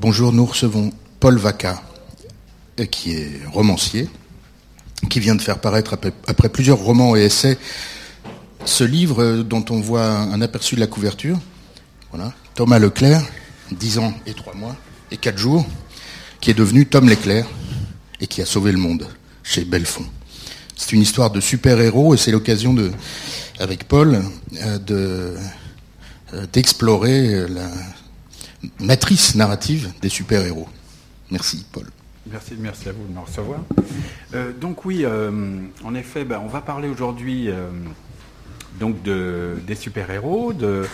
Bonjour, nous recevons Paul Vaca, qui est romancier, qui vient de faire paraître, après, plusieurs romans et essais, ce livre dont on voit un aperçu de la couverture. Voilà. Thomas Leclerc, 10 ans et 3 mois et 4 jours, qui est devenu Tom Leclerc et qui a sauvé le monde chez Belfond. C'est une histoire de super-héros et c'est l'occasion avec Paul, euh, euh, d'explorer la matrice narrative des super-héros. Merci, Paul. Merci, merci à vous de me recevoir. Euh, donc oui, en effet, ben, on va parler aujourd'hui donc de, des super-héros, de,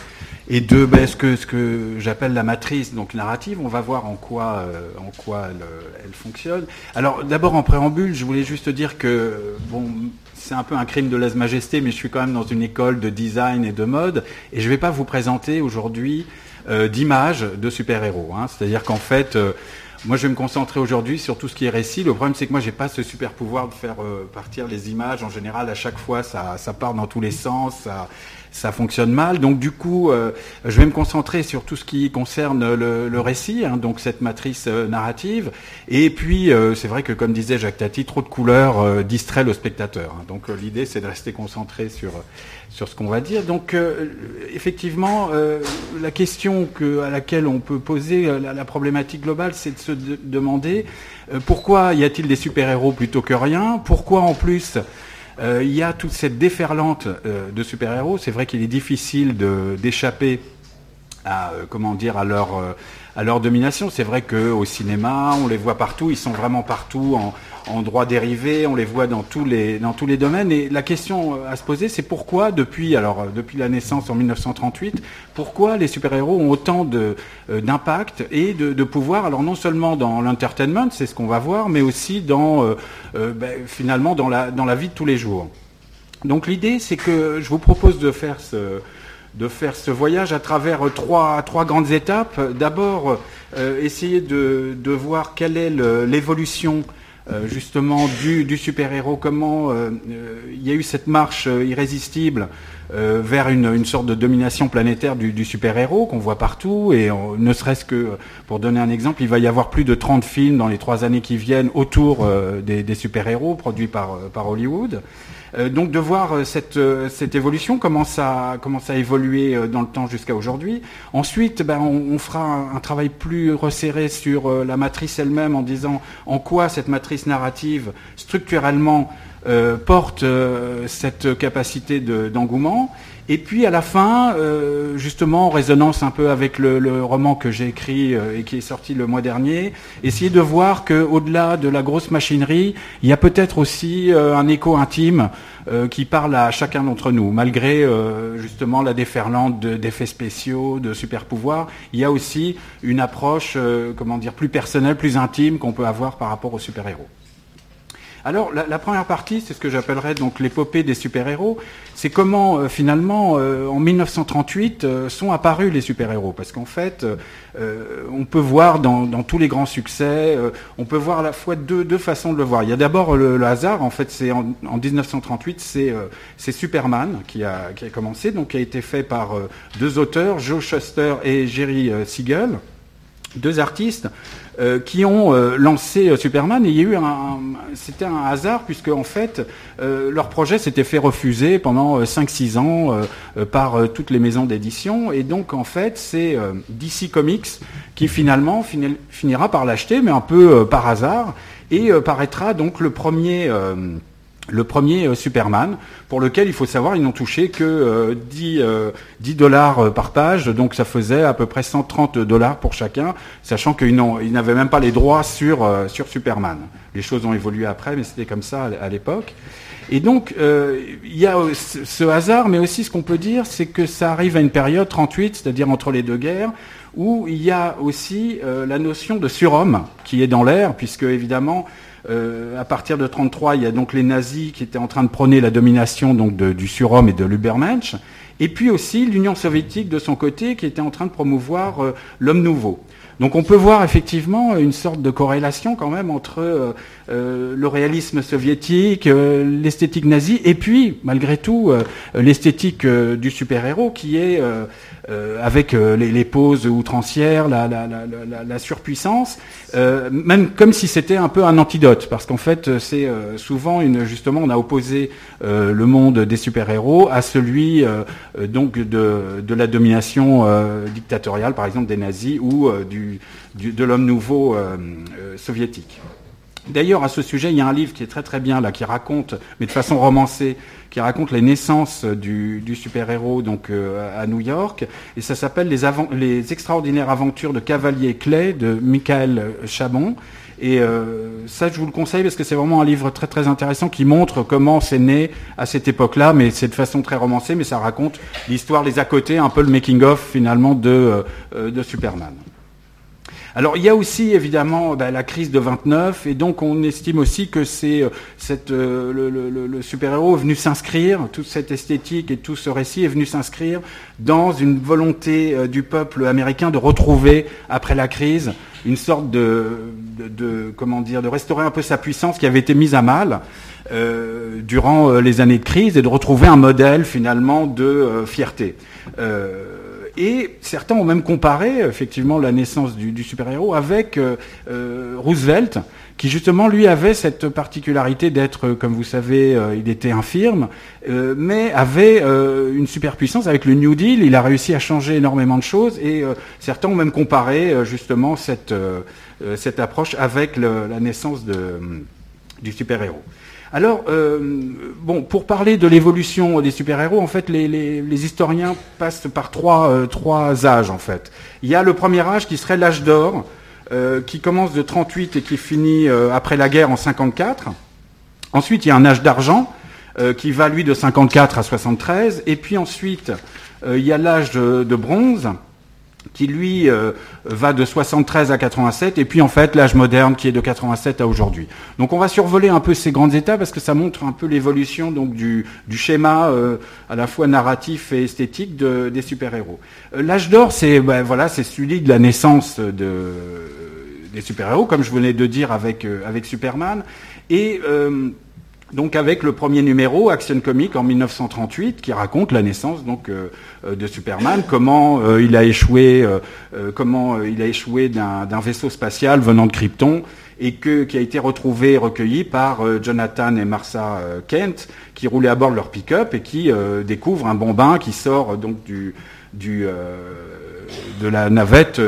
et de ben, ce que, ce que j'appelle la matrice donc narrative. On va voir en quoi, euh, en quoi elle, elle, fonctionne. Alors d'abord en préambule, je voulais juste dire que bon, c'est un peu un crime de lèse-majesté, mais je suis quand même dans une école de design et de mode, et je ne vais pas vous présenter aujourd'hui euh, d'images de super-héros. Hein. C'est-à-dire qu'en fait, euh, moi, je vais me concentrer aujourd'hui sur tout ce qui est récit. Le problème, c'est que moi, j'ai pas ce super pouvoir de faire euh, partir les images. En général, à chaque fois, ça, ça part dans tous les sens. Ça, ça fonctionne mal. Donc du coup, euh, je vais me concentrer sur tout ce qui concerne le, récit, hein, donc cette matrice euh, narrative. Et puis, euh, c'est vrai que comme disait Jacques Tati, trop de couleurs distrait le spectateur. Hein. Donc l'idée, c'est de rester concentré sur sur ce qu'on va dire. Donc effectivement, la question que, à laquelle on peut poser la, problématique globale, c'est de se demander pourquoi y a-t-il des super-héros plutôt que rien? Pourquoi en plus euh, il y a toute cette déferlante euh, de super-héros? C'est vrai qu'il est difficile d'échapper à euh, comment dire à leur à leur domination. C'est vrai qu'au cinéma, on les voit partout, ils sont vraiment partout en, en droit dérivé, on les voit dans tous les, dans tous les domaines. Et la question à se poser, c'est pourquoi, depuis, alors, depuis la naissance en 1938, pourquoi les super-héros ont autant euh, d'impact et de, de, pouvoir, alors non seulement dans l'entertainment, c'est ce qu'on va voir, mais aussi dans, euh, euh, ben, finalement, dans la, dans la vie de tous les jours. Donc l'idée, c'est que je vous propose de faire ce, de faire ce voyage à travers trois, trois grandes étapes. D'abord, essayer de, de, voir quelle est l'évolution euh, justement du, du super-héros, comment euh, euh, il y a eu cette marche irrésistible vers une, une, sorte de domination planétaire du, du super-héros qu'on voit partout, et ne serait-ce que, pour donner un exemple, il va y avoir plus de 30 films dans les trois années qui viennent autour des, des super-héros produits par, par Hollywood. Euh, donc de voir euh, cette, euh, cette évolution, comment ça, comment a évolué dans le temps jusqu'à aujourd'hui. Ensuite, ben, on, fera un, travail plus resserré sur la matrice elle-même en disant en quoi cette matrice narrative structurellement porte cette capacité d'engouement. Et puis à la fin, euh, justement en résonance un peu avec le, roman que j'ai écrit euh, et qui est sorti le mois dernier, essayer de voir qu'au-delà de la grosse machinerie, il y a peut-être aussi euh, un écho intime qui parle à chacun d'entre nous, malgré justement la déferlante d'effets spéciaux, de super pouvoirs. Il y a aussi une approche, comment dire, plus personnelle, plus intime qu'on peut avoir par rapport aux super-héros. Alors la, première partie, c'est ce que j'appellerais donc l'épopée des super-héros. C'est comment euh, finalement euh, en 1938 euh, sont apparus les super-héros. Parce qu'en fait, on peut voir dans, tous les grands succès, on peut voir à la fois deux, façons de le voir. Il y a d'abord le, hasard. En fait, c'est en, 1938, c'est Superman qui a, qui a commencé, donc qui a été fait par deux auteurs, Joe Shuster et Jerry Siegel deux artistes euh, qui ont euh, lancé euh, Superman. Et il y a eu un, c'était un hasard puisque en fait leur projet s'était fait refuser pendant 5-6 ans par toutes les maisons d'édition. Et donc en fait c'est DC Comics qui finalement finira par l'acheter mais un peu par hasard. Et paraîtra donc le premier le premier euh, Superman, pour lequel il faut savoir, ils n'ont touché que 10, euh, 10, euh, dollars par page, donc ça faisait à peu près 130 dollars pour chacun, sachant qu'ils n'avaient même pas les droits sur, sur Superman. Les choses ont évolué après, mais c'était comme ça à, l'époque. Et donc, il y a ce hasard, mais aussi ce qu'on peut dire, c'est que ça arrive à une période 38, c'est-à-dire entre les deux guerres, où il y a aussi la notion de surhomme qui est dans l'air, puisque évidemment, euh, à partir de 33, il y a donc les nazis qui étaient en train de prôner la domination donc du surhomme et de l'Ubermensch, et puis aussi l'Union soviétique de son côté qui était en train de promouvoir euh, l'homme nouveau. Donc on peut voir effectivement une sorte de corrélation quand même entre le réalisme soviétique, l'esthétique nazie, et puis malgré tout l'esthétique du super-héros qui est euh, avec euh, les, les, poses outrancières, la, la, la, la surpuissance, euh, même comme si c'était un peu un antidote, parce qu'en fait c'est souvent une justement on a opposé le monde des super-héros à celui donc de, de, la domination dictatoriale, par exemple des nazis ou du, du, de l'homme nouveau soviétique. D'ailleurs, à ce sujet, il y a un livre qui est très très bien là, qui raconte, mais de façon romancée, qui raconte les naissances du, super-héros donc euh, à New York, et ça s'appelle les, extraordinaires aventures de Cavalier Clay de Michael Chabon. Et euh, ça, je vous le conseille parce que c'est vraiment un livre très très intéressant qui montre comment c'est né à cette époque-là, mais c'est de façon très romancée, mais ça raconte l'histoire, les à côté, un peu le making-of finalement de, euh, de Superman. Alors il y a aussi évidemment bah, la crise de 29 et donc on estime aussi que c'est euh, euh, le, super-héros venu s'inscrire, toute cette esthétique et tout ce récit est venu s'inscrire dans une volonté euh, du peuple américain de retrouver après la crise une sorte de, comment dire de restaurer un peu sa puissance qui avait été mise à mal. durant les années de crise et de retrouver un modèle finalement de fierté. Et certains ont même comparé effectivement la naissance du, super-héros avec euh, euh, Roosevelt, qui justement lui avait cette particularité d'être, comme vous savez, euh, il était infirme, mais avait une superpuissance avec le New Deal. Il a réussi à changer énormément de choses et certains ont même comparé justement cette, cette approche avec la naissance de, du super-héros. Alors, euh, pour parler de l'évolution des super-héros, en fait, les, historiens passent par euh, trois, âges, en fait. Il y a le premier âge qui serait l'âge d'or, euh, qui commence de 38 et qui finit après la guerre en 54. Ensuite, il y a un âge d'argent, qui va, lui, de 54 à 73. Et puis ensuite, il y a l'âge de bronze, qui lui euh, va de 73 à 87, et puis en fait l'âge moderne qui est de 87 à aujourd'hui. Donc on va survoler un peu ces grandes étapes parce que ça montre un peu l'évolution donc du, schéma euh, à la fois narratif et esthétique des super-héros. Euh, l'âge d'or, c'est ben, voilà, c'est celui de la naissance de, des super-héros, comme je venais de dire avec avec Superman, et donc avec le premier numéro, Action Comics en 1938, qui raconte la naissance donc euh, euh, de Superman, comment euh, il a échoué, comment il a échoué d'un vaisseau spatial venant de Krypton et qui a été retrouvé, recueilli par Jonathan et Martha Kent, qui roulaient à bord de leur pick-up et qui découvrent un bombin qui sort donc du, du de la navette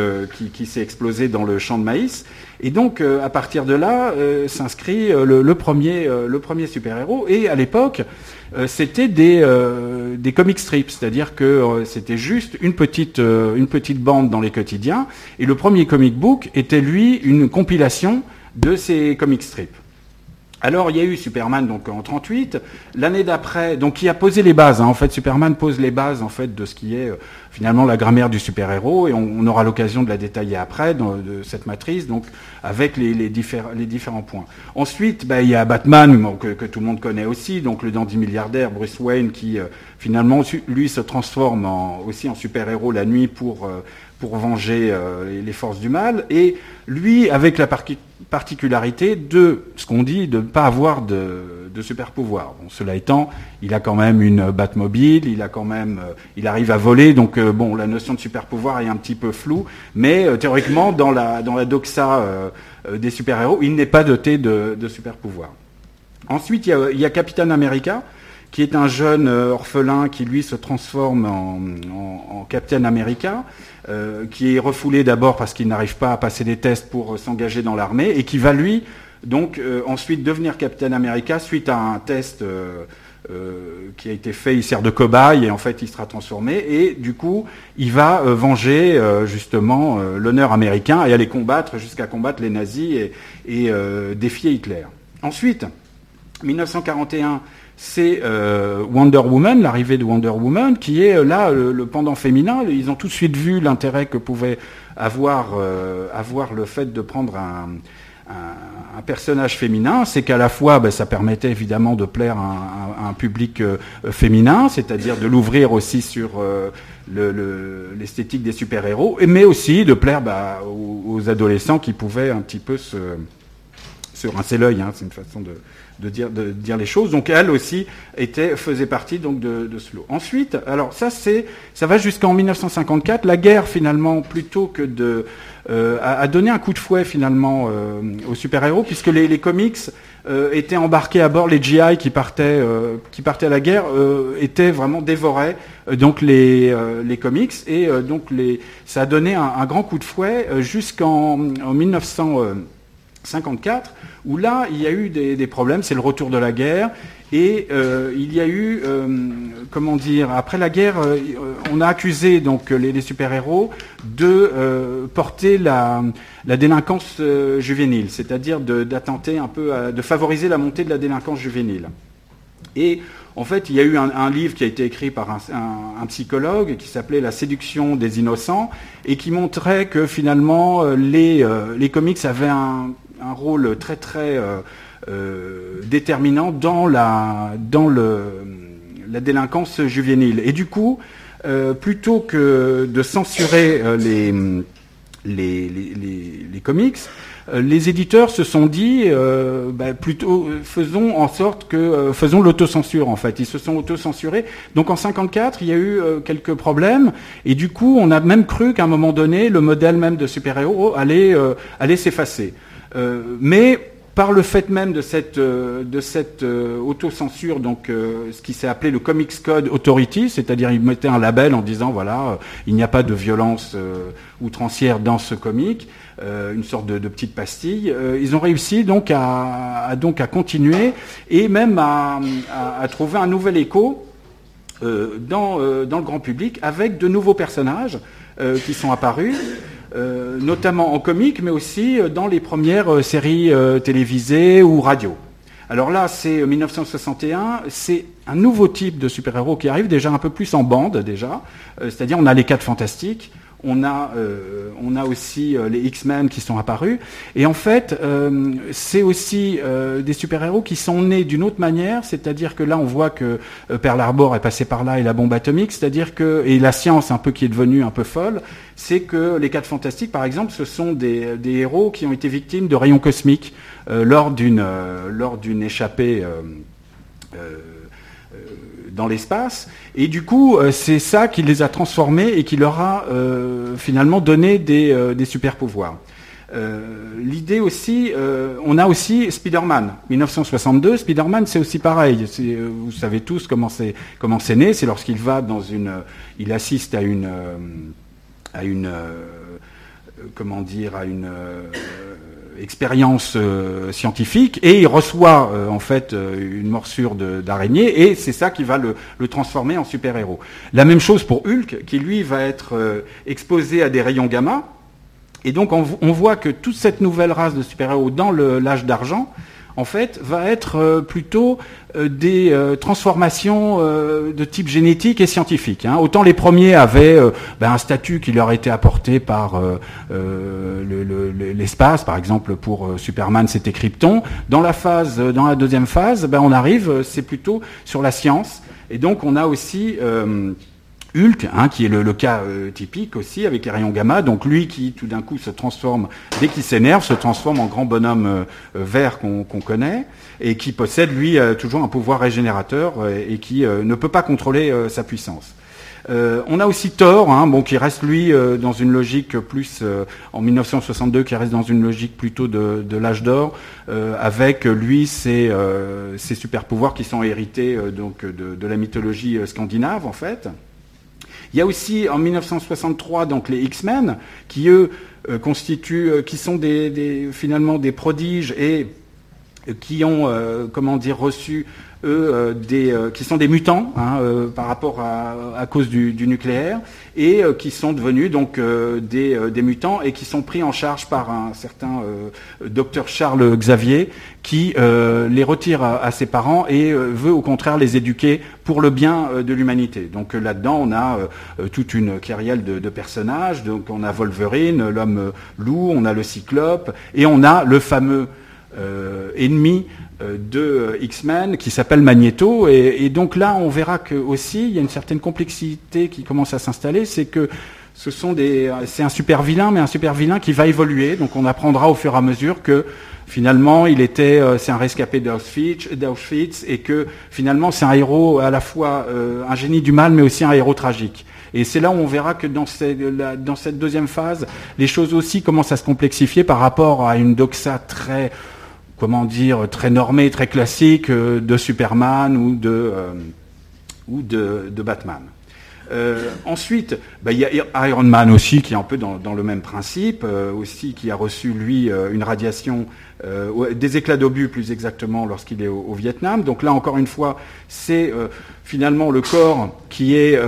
qui s'est explosée dans le champ de maïs et donc, euh, à partir de là, euh, s'inscrit euh, le, premier, le premier super-héros. Et à l'époque, c'était des, des comic strips, c'est-à-dire que c'était juste une petite, une petite bande dans les quotidiens. Et le premier comic book était, lui, une compilation de ces comic strips. Alors il y a eu Superman donc en 38, l'année d'après, donc qui a posé les bases. Hein. en fait, Superman pose les bases en fait de ce qui est finalement la grammaire du super-héros et on, aura l'occasion de la détailler après dans de cette matrice, donc avec les, les, les différents points. Ensuite, bah, il y a Batman que, tout le monde connaît aussi, donc le dandy milliardaire Bruce Wayne qui euh, finalement lui se transforme aussi en super-héros la nuit pour euh, pour venger euh, les forces du mal, et lui avec la particularité de ce qu'on dit de ne pas avoir de, super pouvoir. Bon, cela étant, il a quand même une Batmobile, il a quand même, euh, il arrive à voler, donc euh, bon, la notion de super pouvoir est un petit peu floue, mais théoriquement dans la dans la doxa des super héros, il n'est pas doté de, super pouvoir. Ensuite, il y a, Captain America qui est un jeune orphelin qui lui se transforme en, en Captain America. Euh, qui est refoulé d'abord parce qu'il n'arrive pas à passer des tests pour euh, s'engager dans l'armée, et qui va lui donc euh, ensuite devenir Captain America suite à un test qui a été fait, il sert de cobaye et en fait il sera transformé et du coup il va venger justement l'honneur américain et aller combattre jusqu'à combattre les nazis et défier Hitler. Ensuite, 1941, c'est euh, Wonder Woman, l'arrivée de Wonder Woman, qui est euh, là le, pendant féminin. Ils ont tout de suite vu l'intérêt que pouvait avoir, euh, le fait de prendre un, personnage féminin, c'est qu'à la fois, ben, ça permettait évidemment de plaire à, un, public féminin, c'est-à-dire de l'ouvrir aussi sur l'esthétique des super-héros, mais aussi de plaire bah, aux, adolescents qui pouvaient un petit peu se, se rincer l'œil. Hein, c'est une façon de, de dire, de dire les choses. Donc elle aussi était, faisait partie donc de, de ce lot. Ensuite, alors ça c'est, ça va jusqu'en 1954. La guerre finalement, plutôt que de, euh, a, donné un coup de fouet finalement euh, aux super-héros, puisque les, les comics euh, étaient embarqués à bord, les GI qui partaient, euh, qui partaient à la guerre étaient vraiment dévorés donc les, les comics et donc les, ça a donné un, un grand coup de fouet jusqu'en 1954 où là, il y a eu des, problèmes, c'est le retour de la guerre, et euh, il y a eu, euh, comment dire, après la guerre, euh, on a accusé donc les, super-héros de porter la, délinquance juvénile, c'est-à-dire d'attenter un peu, de favoriser la montée de la délinquance juvénile. Et en fait, il y a eu un, livre qui a été écrit par un, psychologue qui s'appelait La séduction des innocents et qui montrait que finalement les, les comics avaient un, un rôle très très euh, euh, déterminant dans la, dans le, la délinquance juvénile. Et du coup, euh, plutôt que de censurer les, les, les, les, comics, les éditeurs se sont dit bah, plutôt faisons en sorte que faisons l'autocensure en fait. Ils se sont autocensurés. Donc en 54, il y a eu quelques problèmes et du coup, on a même cru qu'à un moment donné, le modèle même de super-héros allait allait s'effacer. Euh, mais par le fait même de cette, euh, de cette euh, autocensure, donc ce qui s'est appelé le Comics Code Authority, c'est-à-dire ils mettaient un label en disant voilà, il n'y a pas de violence outrancière dans ce comic, une sorte de, petite pastille. ils ont réussi donc à, donc à continuer et même à, à, trouver un nouvel écho dans, dans le grand public avec de nouveaux personnages qui sont apparus. Euh, notamment en comique, mais aussi euh, dans les premières euh, séries télévisées ou radio. Alors là, c'est 1961, c'est un nouveau type de super-héros qui arrive déjà un peu plus en bande déjà, c'est-à-dire on a les quatre fantastiques, on a, on a aussi les X-Men qui sont apparus. Et en fait, c'est aussi des super-héros qui sont nés d'une autre manière, c'est-à-dire que là, on voit que Pearl Harbor est passé par là et la bombe atomique, c'est-à-dire que, et la science un peu qui est devenue un peu folle, c'est que les quatre fantastiques, par exemple, ce sont des, héros qui ont été victimes de rayons cosmiques lors d'une lors d'une échappée dans l'espace. Et du coup, euh, c'est ça qui les a transformés et qui leur a euh, finalement donné des, euh, des super pouvoirs. L'idée aussi, on a aussi Spider-Man. 1962, Spider-Man, c'est aussi pareil. Vous savez tous comment c'est né. C'est lorsqu'il va dans une, il assiste à une à une comment dire à une expérience euh, scientifique et il reçoit euh, en fait euh, une morsure d'araignée et c'est ça qui va le, transformer en super-héros. La même chose pour Hulk qui lui va être exposé à des rayons gamma et donc on, on voit que toute cette nouvelle race de super-héros dans l'âge d'argent en fait, va être euh, plutôt euh, des euh, transformations de type génétique et scientifique. Hein. Autant les premiers avaient ben, un statut qui leur était apporté par l'espace, par exemple pour Superman c'était Krypton. Dans la phase, dans la deuxième phase, ben, on arrive, c'est plutôt sur la science. Et donc on a aussi Hulk, hein, qui est le, cas euh, typique aussi avec les rayons gamma. Donc lui qui tout d'un coup se transforme, dès qu'il s'énerve, se transforme en grand bonhomme euh, euh, vert qu'on connaît et qui possède lui toujours un pouvoir régénérateur et qui ne peut pas contrôler sa puissance. on a aussi Thor, hein, bon, qui reste lui dans une logique plus en 1962, qui reste dans une logique plutôt de, l'âge d'or, avec lui ses, ses, super pouvoirs qui sont hérités donc de, de, la mythologie scandinave en fait. Il y a aussi en 1963 donc les X-Men qui eux euh, constituent, euh, qui sont finalement des prodiges et qui ont, comment dire, reçu eux, euh, des, euh, qui sont des mutants hein, euh, par rapport à, cause du, nucléaire et qui sont devenus donc des, mutants et qui sont pris en charge par un certain docteur Charles Xavier qui les retire à, ses parents et veut au contraire les éduquer pour le bien de l'humanité. Donc là-dedans, on a toute une kyrielle de, de, personnages. Donc on a Wolverine, l'homme loup, on a le Cyclope et on a le fameux ennemi euh, de euh, X-Men qui s'appelle Magneto. Et, donc là, on verra que aussi il y a une certaine complexité qui commence à s'installer, c'est que ce sont des, c'est un super vilain, mais un super vilain qui va évoluer. Donc on apprendra au fur et à mesure que finalement il était, euh, c'est un rescapé d'Auschwitz, et que finalement c'est un héros à la fois un génie du mal, mais aussi un héros tragique. Et c'est là où on verra que dans cette, dans cette deuxième phase, les choses aussi commencent à se complexifier par rapport à une doxa très comment dire, très normé, très classique euh, de Superman ou de, euh, Batman. Euh, ensuite, bah, il y a Iron Man aussi qui est un peu dans, le même principe, aussi qui a reçu lui une radiation, des éclats d'obus plus exactement lorsqu'il est au, Vietnam. Donc là encore une fois, c'est finalement le corps qui est,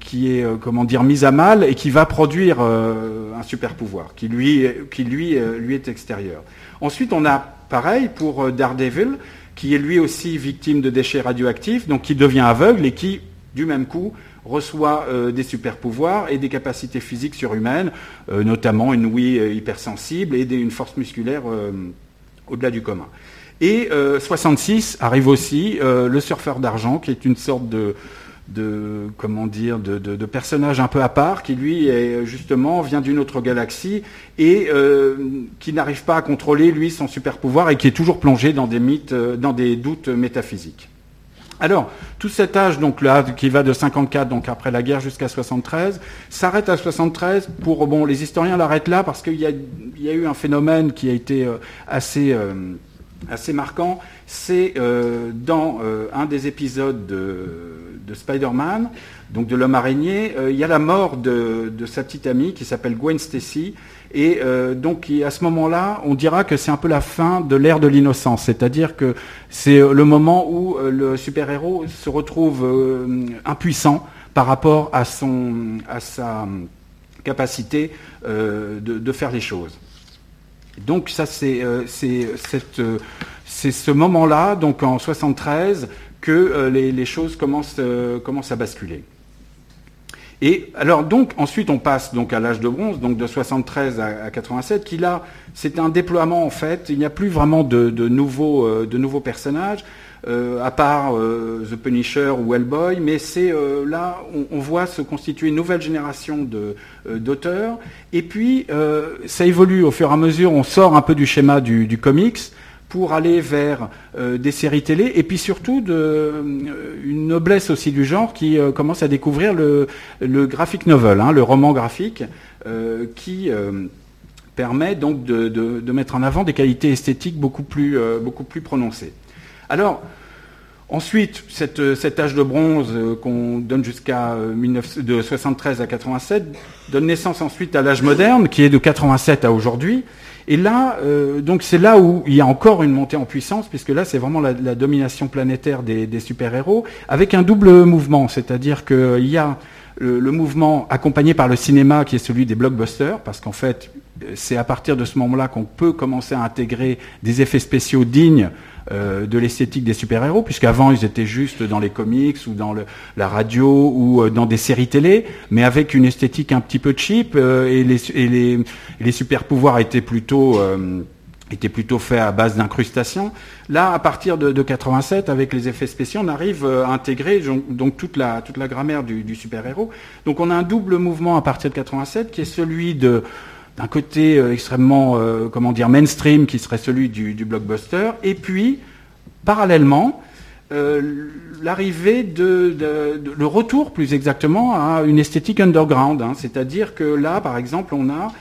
qui est comment dire mis à mal et qui va produire un super pouvoir qui lui, qui lui, lui est extérieur. Ensuite, on a pareil pour euh, Daredevil, qui est lui aussi victime de déchets radioactifs, donc qui devient aveugle et qui, du même coup, reçoit euh, des super pouvoirs et des capacités physiques surhumaines, euh, notamment une ouïe hypersensible et une force musculaire au-delà du commun. Et 66 arrive aussi le surfeur d'argent, qui est une sorte de, de comment dire de, de, un peu à part qui lui est justement vient d'une autre galaxie et euh, qui n'arrive pas à contrôler lui son super pouvoir et qui est toujours plongé dans des mythes euh, dans des doutes métaphysiques. Alors, tout cet âge, donc là, qui va de 54, donc après la guerre, jusqu'à 73, s'arrête à 73 pour, bon, les historiens l'arrêtent là parce qu'il y, a, eu un phénomène qui a été euh, assez marquant. C'est dans un des épisodes de, de Spider-Man, donc de l'homme araignée, euh, il y a la mort de, sa petite amie qui s'appelle Gwen Stacy. Et euh, donc à ce moment-là, on dira que c'est un peu la fin de l'ère de l'innocence, c'est-à-dire que c'est le moment où euh, le super-héros se retrouve impuissant par rapport à sa capacité de, faire les choses. Donc ça c'est c'est ce moment-là, donc en 73, que euh, les, choses commencent, euh, commencent, à basculer. Et alors donc ensuite on passe donc à l'âge de bronze, donc de 73 à, 87, qui là c'est un déploiement en fait. Il n'y a plus vraiment de, nouveaux, euh, de nouveaux personnages. À part The Punisher ou Hellboy, mais c'est là on, voit se constituer une nouvelle génération d'auteurs. et puis ça évolue au fur et à mesure. On sort un peu du schéma du, comics pour aller vers euh, des séries télé et puis surtout de, euh, une noblesse aussi du genre qui euh, commence à découvrir le, le graphic novel, hein, le roman graphique, qui permet donc de, de, mettre en avant des qualités esthétiques beaucoup plus, beaucoup plus prononcées. Alors, Ensuite, cette, cet âge de bronze qu'on donne jusqu'à de 73 à 87 donne naissance ensuite à l'âge moderne, qui est de 87 à aujourd'hui, et là, euh, donc c'est là où il y a encore une montée en puissance, puisque là c'est vraiment la, domination planétaire des, super-héros, avec un double mouvement, c'est-à-dire qu'il y a le, mouvement accompagné par le cinéma qui est celui des blockbusters, parce qu'en fait c'est à partir de ce moment-là qu'on peut commencer à intégrer des effets spéciaux dignes euh, de l'esthétique des super-héros, puisqu'avant ils étaient juste dans les comics ou dans la radio ou euh, dans des séries télé, mais avec une esthétique un petit peu cheap euh, et, les, super-pouvoirs étaient plutôt faits à base d'incrustation. Là, à partir de, 87, avec les effets spéciaux, on arrive à intégrer donc toute la, grammaire du, du super-héros. Donc on a un double mouvement à partir de 87 qui est celui de d'un côté euh, extrêmement, euh, comment dire, mainstream, qui serait celui du, blockbuster, et puis, parallèlement, euh, l'arrivée de, le retour plus exactement à une esthétique underground, hein. c'est-à-dire que là, par exemple, on a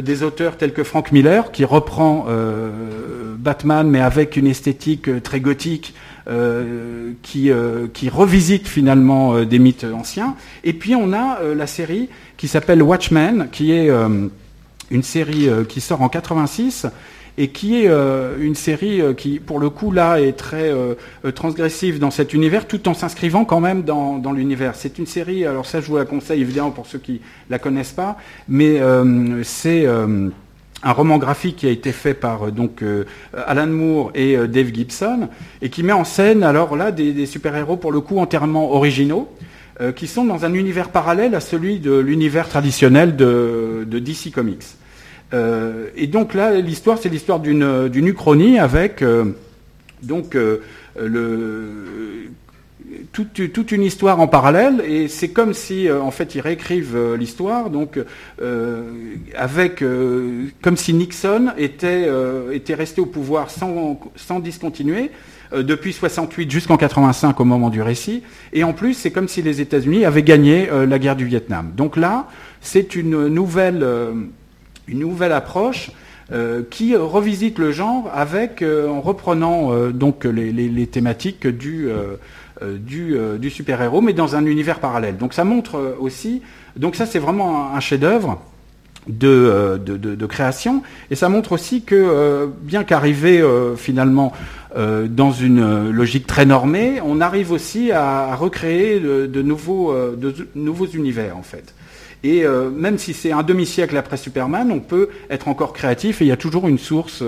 des auteurs tels que Frank Miller qui reprend Batman mais avec une esthétique très gothique. qui, qui revisite finalement des mythes anciens. Et puis on a la série qui s'appelle Watchmen, qui est une série qui sort en 86 et qui est une série qui, pour le coup, là, est très transgressive dans cet univers, tout en s'inscrivant quand même dans, l'univers. C'est une série, alors ça, je vous la conseille évidemment pour ceux qui la connaissent pas, mais c'est un roman graphique qui a été fait par euh, donc euh, Alan Moore et euh, Dave Gibson et qui met en scène alors là des, super-héros pour le coup entièrement originaux qui sont dans un univers parallèle à celui de l'univers traditionnel de, DC Comics. Et donc là l'histoire c'est l'histoire d'une uchronie avec donc le toute, une histoire en parallèle. Et c'est comme si euh, en fait ils réécrivent euh, l'histoire. Donc euh, avec comme si Nixon était était resté au pouvoir sans sans discontinuer depuis 68 jusqu'en 85 au moment du récit. Et en plus c'est comme si les États-Unis avaient gagné la guerre du Vietnam. Donc là c'est une nouvelle une nouvelle approche qui revisite le genre avec en reprenant donc les, thématiques du euh, euh, super-héros, mais dans un univers parallèle. Donc ça montre euh, aussi, donc ça c'est vraiment un, chef-d'œuvre. De, de, création et ça montre aussi que bien qu'arrivé finalement dans une logique très normée, on arrive aussi à, recréer de, nouveaux, de nouveaux univers en fait. Et même si c'est un demi-siècle après Superman, on peut être encore créatif et il y a toujours une source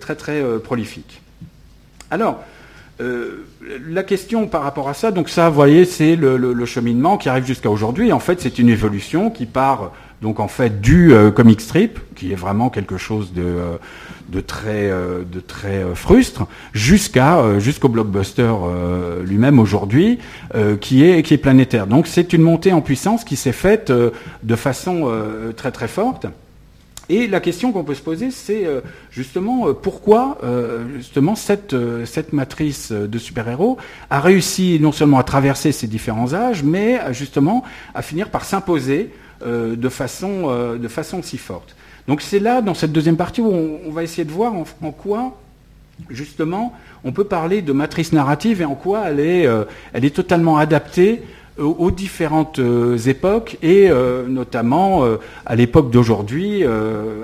très très prolifique. Alors, euh, la question par rapport à ça, donc ça, vous voyez, c'est le, cheminement qui arrive jusqu'à aujourd'hui. En fait, c'est une évolution qui part donc en fait du euh, comic strip, qui est vraiment quelque chose de, euh, de très, de très frustre, jusqu'à jusqu'au blockbuster lui-même aujourd'hui, qui est planétaire. Donc c'est une montée en puissance qui s'est faite de façon très très forte. Et la question qu'on peut se poser, c'est euh, justement euh, pourquoi euh, justement cette matrice de super-héros a réussi non seulement à traverser ces différents âges, mais justement à finir par s'imposer de, façon, de façon si forte. Donc c'est là, dans cette deuxième partie, où on, va essayer de voir en, quoi justement, on peut parler de matrice narrative et en quoi elle est, elle est totalement adaptée aux différentes euh, époques et euh, notamment euh, à l'époque d'aujourd'hui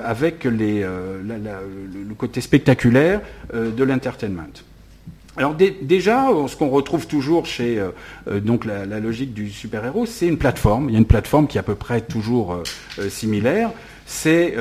avec le côté spectaculaire de l'entertainment. Alors déjà, ce qu'on retrouve toujours chez donc la, logique du super-héros, c'est une plateforme. Il y a une plateforme qui est à peu près toujours similaire. C'est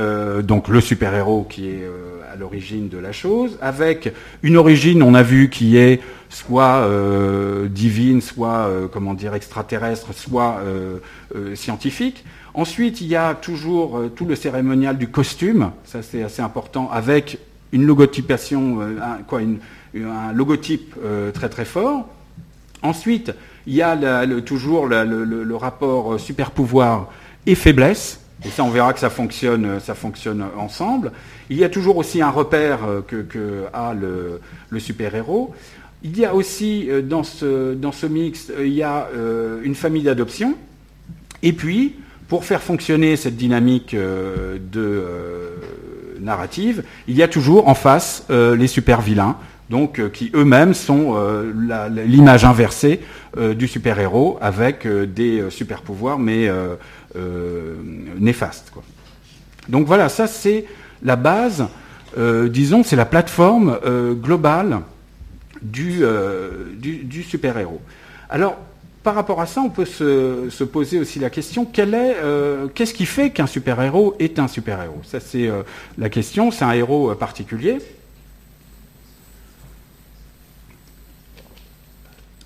donc le super-héros qui est à l'origine de la chose, avec une origine, on a vu, qui est soit euh, divine, soit euh, comment dire extraterrestre, soit euh, scientifique. Ensuite, il y a toujours tout le cérémonial du costume, ça c'est assez important, avec une logotypation, un, quoi, logotype très très fort. Ensuite, il y a toujours le, rapport super pouvoir et faiblesse. Et ça, on verra que ça fonctionne, ça fonctionne ensemble. Il y a toujours aussi un repère que, a le super-héros. Il y a aussi euh, dans ce, dans ce mix, euh, il y a euh, une famille d'adoption. Et puis, pour faire fonctionner cette dynamique de narrative, il y a toujours en face les super vilains, donc qui eux-mêmes sont l'image inversée du super-héros avec des super pouvoirs mais néfastes. Donc voilà, ça c'est la base, disons, c'est la plateforme globale euh, du, du, super-héros. Alors, par rapport à ça, on peut se, poser aussi la question euh, qu'est-ce qui fait qu'un super-héros est un super-héros? Ça, c'est euh, la question. C'est un héros particulier.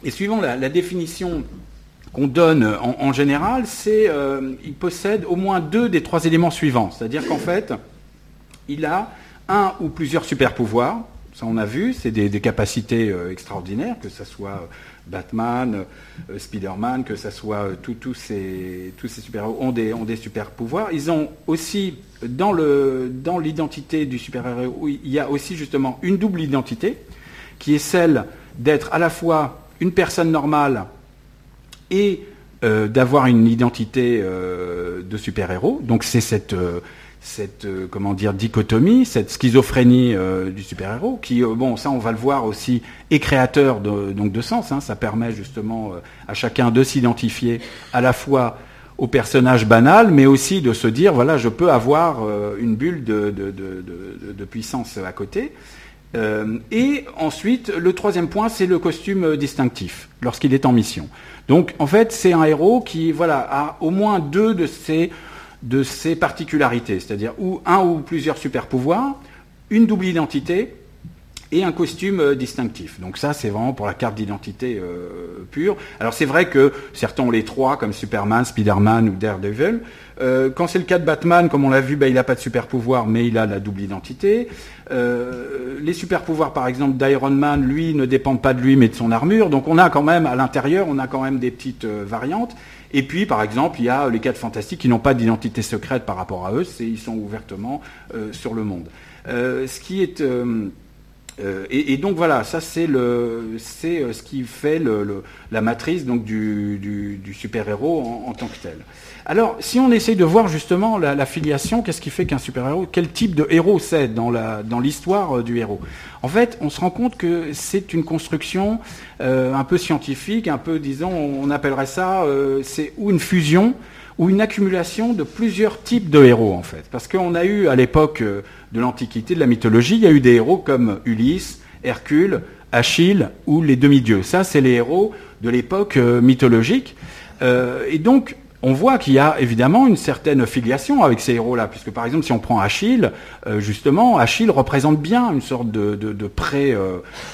Et suivant la, définition qu'on donne en, général, c'est il possède au moins deux des trois éléments suivants. C'est-à-dire qu'en fait, il a un ou plusieurs super-pouvoirs, ça, on a vu, c'est des, capacités euh, extraordinaires, que ce soit euh, Batman, euh, Spider-Man, que ce soit tous ces, tous ces super-héros ont des, super-pouvoirs. Ils ont aussi, dans l'identité du super-héros, il y a aussi justement une double identité, qui est celle d'être à la fois une personne normale et d'avoir une identité de super-héros. Donc c'est cette cette euh, comment dire dichotomie, cette schizophrénie euh, du super-héros, qui euh, bon ça on va le voir aussi est créateur de, donc de sens. Hein. ça permet justement à chacun de s'identifier à la fois au personnage banal, mais aussi de se dire, voilà, je peux avoir une bulle de, de, puissance à côté. et ensuite, le troisième point, c'est le costume distinctif lorsqu'il est en mission. Donc, en fait, c'est un héros qui, voilà, a au moins deux de ces de ses particularités, c'est-à-dire ou un ou plusieurs super pouvoirs, une double identité et un costume euh, distinctif. Donc ça, c'est vraiment pour la carte d'identité euh, pure. Alors c'est vrai que certains ont les trois, comme Superman, Spider-Man ou Daredevil. Euh, quand c'est le cas de Batman, comme on l'a vu, ben, il n'a pas de super pouvoir, mais il a la double identité. les super pouvoirs, par exemple, d'Iron Man, lui, ne dépendent pas de lui, mais de son armure. Donc on a quand même, à l'intérieur, on a quand même des petites variantes. Et puis, par exemple, il y a les quatre fantastiques qui n'ont pas d'identité secrète par rapport à eux, ils sont ouvertement sur le monde. ce qui est euh, et, donc voilà, ça c'est euh, ce qui fait la matrice donc du, super-héros en, tant que tel. Alors, si on essaye de voir justement la, filiation, qu'est-ce qui fait qu'un super-héros, quel type de héros c'est dans l'histoire euh, du héros? En fait, on se rend compte que c'est une construction un peu scientifique, un peu, disons, on appellerait ça, c'est ou une fusion ou une accumulation de plusieurs types de héros en fait. Parce qu'on a eu à l'époque euh, de l'Antiquité, de la mythologie, il y a eu des héros comme Ulysse, Hercule, Achille ou les demi-dieux. Ça, c'est les héros de l'époque euh, mythologique. Euh, et donc, on voit qu'il y a évidemment une certaine filiation avec ces héros-là, puisque par exemple, si on prend Achille, justement, Achille représente bien une sorte de, de, pré,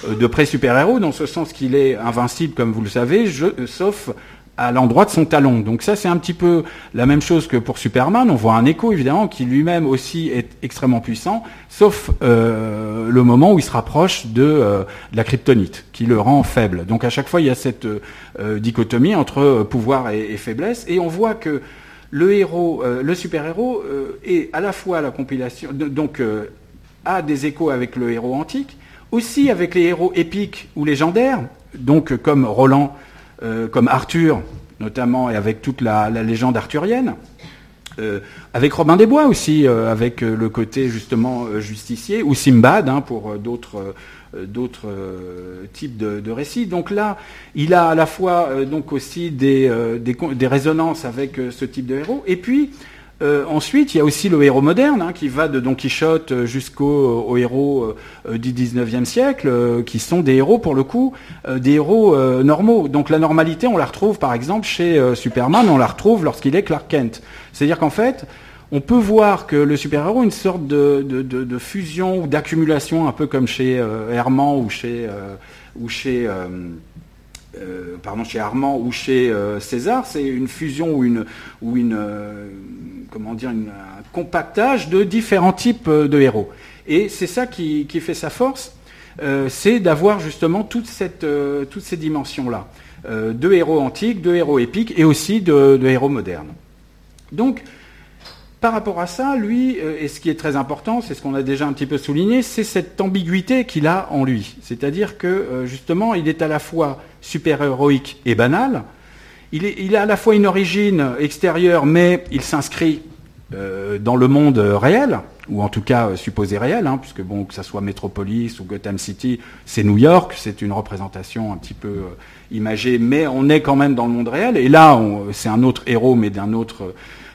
de pré-super-héros, dans ce sens qu'il est invincible, comme vous le savez, sauf à l'endroit de son talon. Donc ça, c'est un petit peu la même chose que pour Superman. On voit un écho, évidemment, qui lui-même aussi est extrêmement puissant, sauf euh, le moment où il se rapproche de, euh, la kryptonite, qui le rend faible. Donc à chaque fois, il y a cette euh, dichotomie entre pouvoir et, faiblesse. Et on voit que le héros, le super-héros, est à la fois la compilation, donc a des échos avec le héros antique, aussi avec les héros épiques ou légendaires, donc comme Roland, euh, comme Arthur, notamment, et avec toute la, légende arthurienne. Euh, avec Robin des Bois aussi, euh, avec le côté justement justicier, ou Simbad hein, pour d'autres types de, récits. Donc là, il a à la fois donc aussi des, des, résonances avec ce type de héros, et puis euh, ensuite, il y a aussi le héros moderne, hein, qui va de Don Quichotte euh, jusqu'au héros euh, du 19e siècle, qui sont des héros, pour le coup, des héros normaux. Donc la normalité, on la retrouve, par exemple, chez Superman, on la retrouve lorsqu'il est Clark Kent. C'est-à-dire qu'en fait, on peut voir que le super-héros une sorte de, fusion ou d'accumulation, un peu comme chez Herman ou chez... ou chez pardon, chez Armand ou chez César, c'est une fusion ou une, ou une, comment dire, un compactage de différents types euh, de héros. Et c'est ça qui, fait sa force, euh, c'est d'avoir justement euh, toutes ces dimensions-là. de héros antiques, de héros épiques et aussi de, héros modernes. Donc, par rapport à ça, lui, et ce qui est très important, c'est ce qu'on a déjà un petit peu souligné, c'est cette ambiguïté qu'il a en lui. C'est-à-dire que, justement, il est à la fois super-héroïque et banal, il, a à la fois une origine extérieure, mais il s'inscrit euh, dans le monde réel, ou en tout cas euh, supposé réel, hein, puisque bon, que ce soit Metropolis ou Gotham City, c'est New York, c'est une représentation un petit peu euh, imagée, mais on est quand même dans le monde réel. Et là, c'est un autre héros, mais d'un autre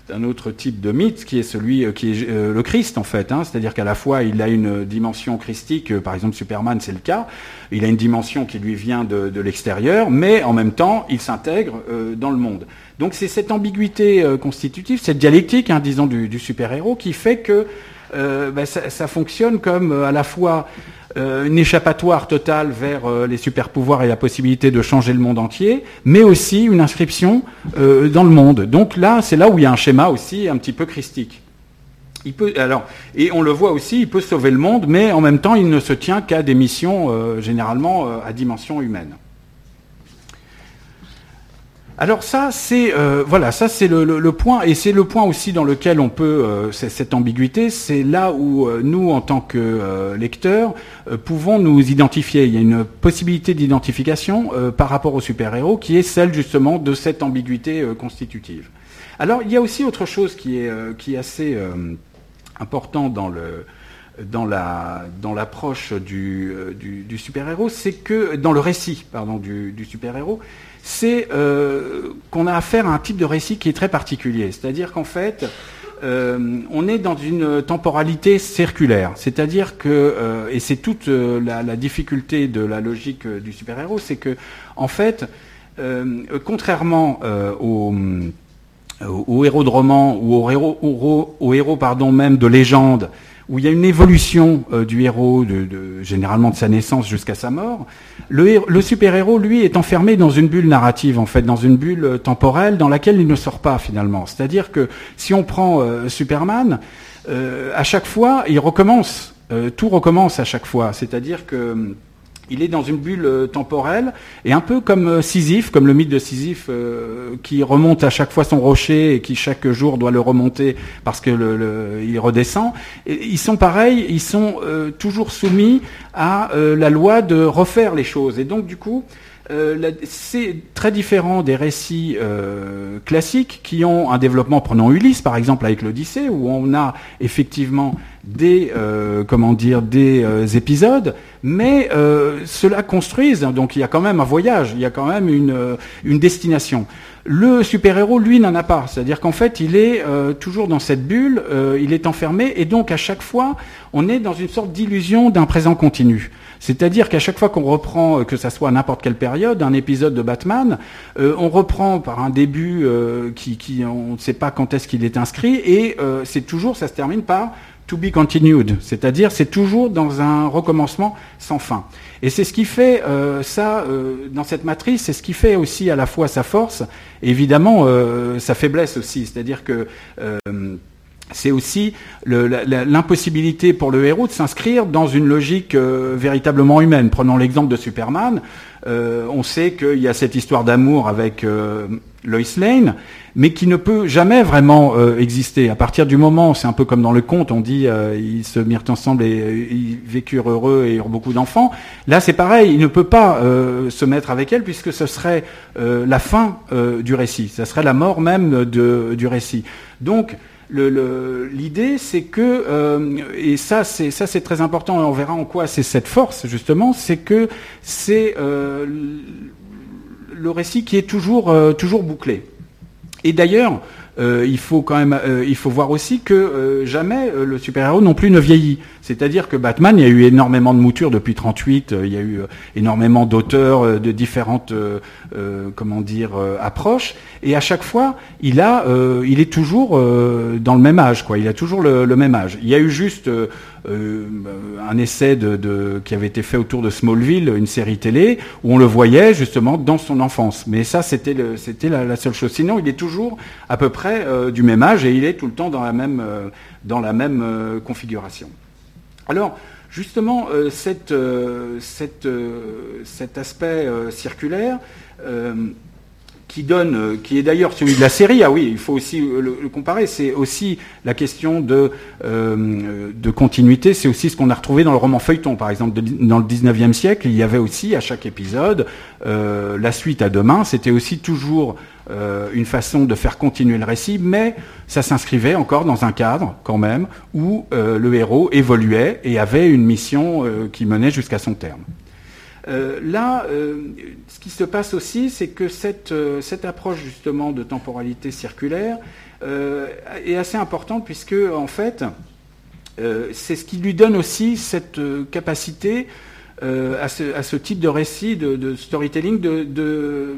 d'un autre type de mythe qui est celui euh, qui est euh, le Christ en fait. Hein. C'est-à-dire qu'à la fois il a une dimension christique, euh, par exemple Superman c'est le cas, il a une dimension qui lui vient de, l'extérieur, mais en même temps il s'intègre dans le monde. Donc c'est cette ambiguïté constitutive, cette dialectique, hein, disons, du, super-héros qui fait que ça, ça, fonctionne comme à la fois euh, une échappatoire totale vers euh, les super pouvoirs et la possibilité de changer le monde entier, mais aussi une inscription euh, dans le monde. Donc là, c'est là où il y a un schéma aussi un petit peu christique. Et on le voit aussi, il peut sauver le monde, mais en même temps, il ne se tient qu'à des missions généralement à dimension humaine. Alors ça, c'est euh, voilà, ça c'est le, point, et c'est le point aussi dans lequel on peut euh, cette ambiguïté, c'est là où euh, nous, en tant que lecteurs, pouvons nous identifier. Il y a une possibilité d'identification par rapport au super-héros qui est celle justement de cette ambiguïté constitutive. Alors il y a aussi autre chose qui est qui est assez important dans le dans la dans l'approche du, du, super-héros, c'est que dans le récit pardon du, du super-héros, c'est qu'on a affaire à un type de récit qui est très particulier. C'est-à-dire qu'en fait, euh, on est dans une temporalité circulaire, c'est-à-dire que, euh, et c'est toute euh, la, difficulté de la logique du super-héros, c'est que, en fait, contrairement aux, héros de roman ou aux héros, aux héros pardon, même de légende, où il y a une évolution euh, du héros, généralement de sa naissance jusqu'à sa mort. Le, super-héros, lui, est enfermé dans une bulle narrative, en fait, dans une bulle euh, temporelle dans laquelle il ne sort pas finalement. C'est-à-dire que si on prend euh, Superman, à chaque fois, il recommence, tout recommence à chaque fois. C'est-à-dire que il est dans une bulle euh, temporelle, et un peu comme euh, Sisyphe, comme le mythe de Sisyphe, euh, qui remonte à chaque fois son rocher et qui chaque jour doit le remonter parce que il redescend. ils sont pareils, ils sont toujours soumis à la loi de refaire les choses. Et donc du coup, c'est très différent des récits classiques qui ont un développement, prenons Ulysse par exemple avec l'Odyssée, où on a effectivement des, euh, comment dire, des euh, épisodes, mais euh, cela construise, donc il y a quand même un voyage, il y a quand même une, une destination. Le super-héros, lui, n'en a pas. C'est-à-dire qu'en fait, il est toujours dans cette bulle, il est enfermé, et donc à chaque fois, on est dans une sorte d'illusion d'un présent continu. C'est-à-dire qu'à chaque fois qu'on reprend, que ça soit à n'importe quelle période, un épisode de Batman, on reprend par un début qui, qui on ne sait pas quand est-ce qu'il est inscrit, et c'est toujours, ça se termine par to be continued, c'est-à-dire c'est toujours dans un recommencement sans fin. Et c'est ce qui fait euh, ça euh, dans cette matrice, c'est ce qui fait aussi à la fois sa force, évidemment euh, sa faiblesse aussi, c'est-à-dire que c'est aussi l'impossibilité pour le héros de s'inscrire dans une logique véritablement humaine. Prenons l'exemple de Superman. on sait qu'il y a cette histoire d'amour avec Lois Lane, mais qui ne peut jamais vraiment euh, exister. À partir du moment, c'est un peu comme dans le conte, on dit euh, ils se mirent ensemble et euh, ils vécurent heureux et eurent beaucoup d'enfants. Là, c'est pareil, il ne peut pas se mettre avec elle puisque ce serait la fin du récit, ce serait la mort même de, du récit. Donc, l'idée, c'est que, et ça, c'est ça, c'est très important, et on verra en quoi c'est cette force justement, c'est que c'est le récit qui est toujours, toujours bouclé. Et d'ailleurs, euh, il faut quand même, euh, il faut voir aussi que euh, jamais le super-héros non plus ne vieillit. C'est-à-dire que Batman, il y a eu énormément de moutures depuis 38, il y a eu énormément d'auteurs de différentes, comment dire, approches, et à chaque fois, il a, il est toujours dans le même âge, quoi. Il a toujours le, le même âge. Il y a eu juste un essai de, qui avait été fait autour de Smallville, une série télé, où on le voyait justement dans son enfance. Mais ça, c'était la, la, seule chose. Sinon, il est toujours à peu près euh, du même âge et il est tout le temps dans la même, euh, dans la même euh, configuration. Alors, justement, cet aspect circulaire, qui donne, qui est d'ailleurs celui de la série, ah oui, il faut aussi le, comparer, c'est aussi la question de, de continuité, c'est aussi ce qu'on a retrouvé dans le roman feuilleton, par exemple, dans le 19e siècle, il y avait aussi à chaque épisode la suite à demain, c'était aussi toujours euh, une façon de faire continuer le récit, mais ça s'inscrivait encore dans un cadre quand même où euh, le héros évoluait et avait une mission euh, qui menait jusqu'à son terme. Là, ce qui se passe aussi, c'est que cette, cette, approche justement de temporalité circulaire est assez importante puisque en fait, c'est ce qui lui donne aussi cette capacité euh, à, ce, à, ce, type de récit, de, de storytelling, de, de,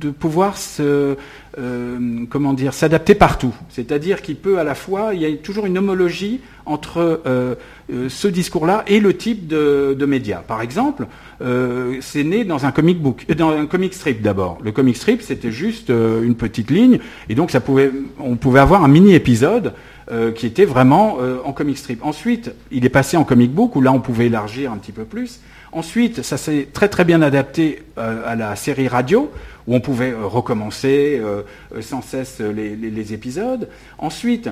de, pouvoir se, euh, comment dire, s'adapter partout. C'est-à-dire qu'il peut à la fois, il y a toujours une homologie entre euh, euh ce discours-là et le type de, de média. Par exemple, euh, c'est né dans un comic book, dans un comic strip d'abord. Le comic strip, c'était juste une petite ligne, et donc ça pouvait, on pouvait avoir un mini épisode euh, qui était vraiment euh, en comic strip. Ensuite, il est passé en comic book, où là on pouvait élargir un petit peu plus. Ensuite, ça s'est très très bien adapté euh, à la série radio, où on pouvait recommencer sans cesse les, les, épisodes. Ensuite,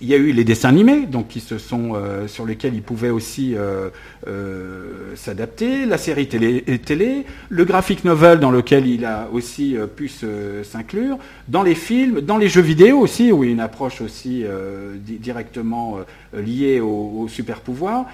il y a eu les dessins animés, donc qui se sont euh, sur lesquels ils pouvaient aussi euh, euh, s'adapter, la série télé, télé, le graphic novel dans lequel il a aussi pu s'inclure, dans les films, dans les jeux vidéo aussi, où il y a une approche aussi directement liée au, au super pouvoir,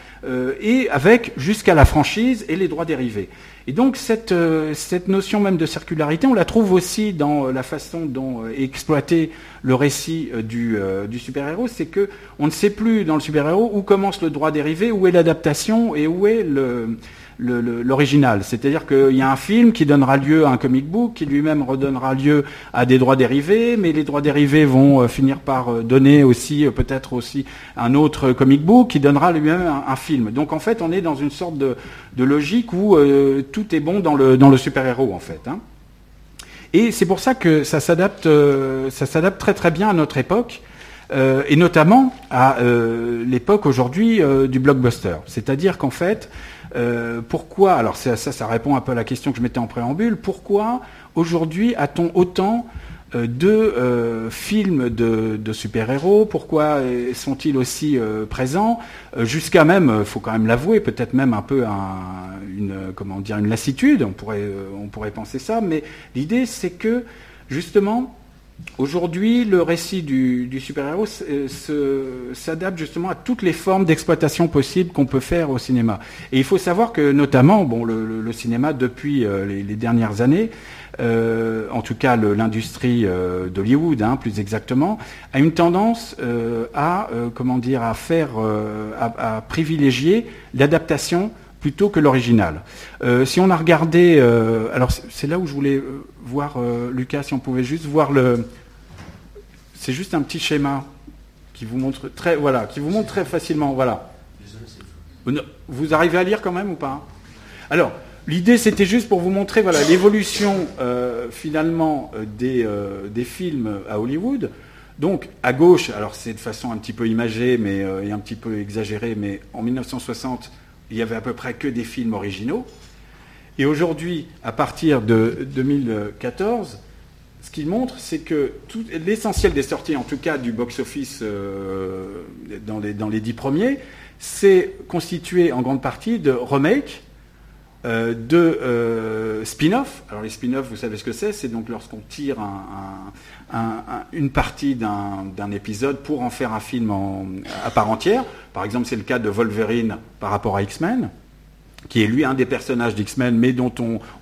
et avec jusqu'à la franchise et les droits dérivés. Et donc cette, euh, cette notion même de circularité, on la trouve aussi dans euh, la façon dont est euh, exploité le récit du, du super-héros, c'est que on ne sait plus dans le super-héros où commence le droit dérivé, où est l'adaptation et où est le, l'original. C'est-à-dire qu'il y a un film qui donnera lieu à un comic book, qui lui-même redonnera lieu à des droits dérivés, mais les droits dérivés vont euh, finir par euh, donner aussi euh, peut-être aussi un autre comic book qui donnera lui-même un, film. Donc en fait, on est dans une sorte de, logique où tout est bon dans le, dans le super-héros en fait. Hein. Et c'est pour ça que ça s'adapte, ça s'adapte très très bien à notre époque. Et notamment à l'époque aujourd'hui du blockbuster. C'est-à-dire qu'en fait, euh, pourquoi, alors ça, ça, répond un peu à la question que je mettais en préambule, pourquoi aujourd'hui a-t-on autant euh, de euh, films de, super-héros? Pourquoi sont-ils aussi présents? Jusqu'à même, il faut quand même l'avouer, peut-être même un peu une, comment dire, une lassitude, on pourrait, on pourrait penser ça, mais l'idée c'est que justement, Aujourd'hui, le récit du, super-héros euh, s'adapte justement à toutes les formes d'exploitation possibles qu'on peut faire au cinéma. Et il faut savoir que notamment, le, cinéma depuis euh, les, dernières années, euh, en tout cas l'industrie d'Hollywood, hein, plus exactement, a une tendance à privilégier l'adaptation plutôt que l'original. Euh, si on a regardé, euh, alors c'est là où je voulais euh, voir, Lucas, si on pouvait juste voir le... C'est juste un petit schéma qui vous montre très, voilà, qui vous montre très facilement, voilà. Vous arrivez à lire quand même ou pas? Alors, l'idée c'était juste pour vous montrer voilà, l'évolution finalement des, des, films à Hollywood. Donc, à gauche, alors c'est de façon un petit peu imagée mais, et un petit peu exagérée, mais en 1960, il y avait à peu près que des films originaux. Et aujourd'hui, à partir de 2014, ce qu'il montre, c'est que l'essentiel des sorties, en tout cas du box-office euh, dans, les, dans dix premiers, c'est constitué en grande partie de remakes, euh, de euh, spin-off. Alors les spin-off, vous savez ce que c'est C'est donc lorsqu'on tire une partie d'un épisode pour en faire un film à part entière. Par exemple, c'est le cas de Wolverine par rapport à X-Men, qui est lui un des personnages d'X-Men, mais dont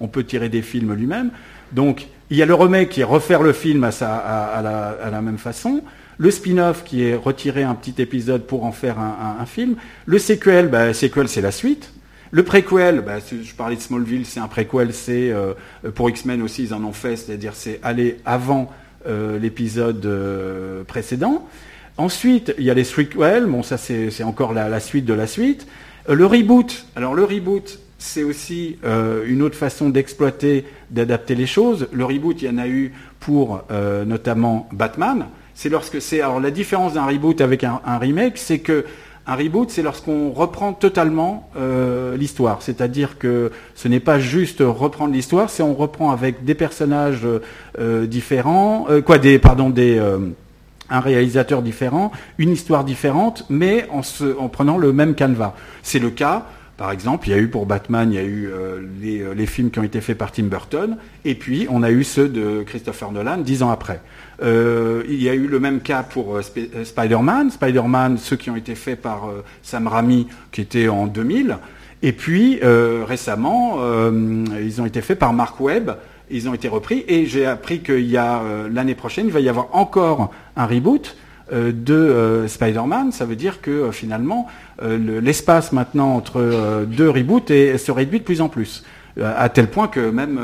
on, peut tirer des films lui-même. Donc il y a le remake qui est refaire le film à, la, même façon. Le spin-off qui est retirer un petit épisode pour en faire un, film. Le sequel, bah, sequel c'est la suite. Le préquel, bah, je parlais de Smallville, c'est un préquel, c'est euh, pour X-Men aussi, ils en ont fait, c'est-à-dire c'est aller avant euh, l'épisode euh, précédent. Ensuite, il y a les sequels, bon ça c'est encore la, suite de la suite. le reboot, alors le reboot, c'est aussi une autre façon d'exploiter, d'adapter les choses. Le reboot, il y en a eu pour notamment Batman. C'est lorsque c'est alors la différence d'un reboot avec un remake, c'est que un reboot, c'est lorsqu'on reprend totalement euh, l'histoire. C'est-à-dire que ce n'est pas juste reprendre l'histoire, c'est on reprend avec des personnages euh, différents, euh, quoi, des, pardon, des, un réalisateur différent, une histoire différente, mais en, en prenant le même canevas. C'est le cas. Par exemple, il y a eu pour Batman, il y a eu les, films qui ont été faits par Tim Burton, et puis on a eu ceux de Christopher Nolan dix ans après. Euh, il y a eu le même cas pour euh, euh, Spider-Man. Spider-Man, ceux qui ont été faits par Sam Raimi, qui était en 2000. Et puis, récemment, ils ont été faits par Mark Webb. Ils ont été repris. Et j'ai appris qu'il y a l'année prochaine, il va y avoir encore un reboot de Spider-Man. Ça veut dire que finalement, l'espace maintenant entre deux reboots se réduit de plus en plus. à tel point que même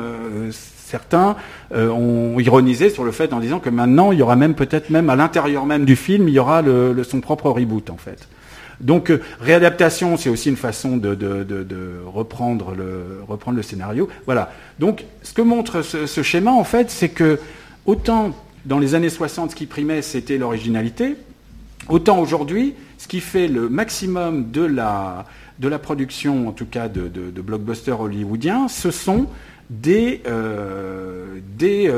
certains euh, ont ironisé sur le fait en disant que maintenant, il y aura même peut-être même à l'intérieur même du film, il y aura son propre reboot en fait. Donc euh, réadaptation, c'est aussi une façon de, reprendre, le, scénario. Voilà. Donc ce que montre ce, schéma en fait, c'est que autant dans les années 60, ce qui primait, c'était l'originalité, autant aujourd'hui, ce qui fait le maximum de la, de production, en tout cas de, de blockbusters hollywoodiens, ce sont des, des,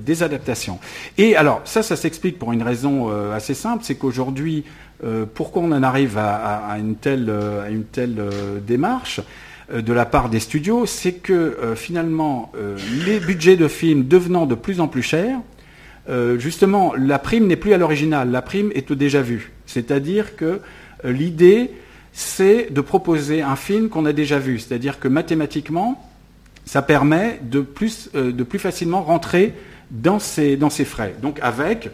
des, adaptations. Et alors, ça, ça s'explique pour une raison assez simple, c'est qu'aujourd'hui, pourquoi on en arrive à, une telle, à une telle démarche de la part des studios, c'est que finalement, les budgets de films devenant de plus en plus chers, justement, la prime n'est plus à l'original, la prime est au déjà vu. C'est-à-dire que l'idée, c'est de proposer un film qu'on a déjà vu. C'est-à-dire que mathématiquement, ça permet de plus, euh, facilement rentrer dans ces, dans ces frais. Donc avec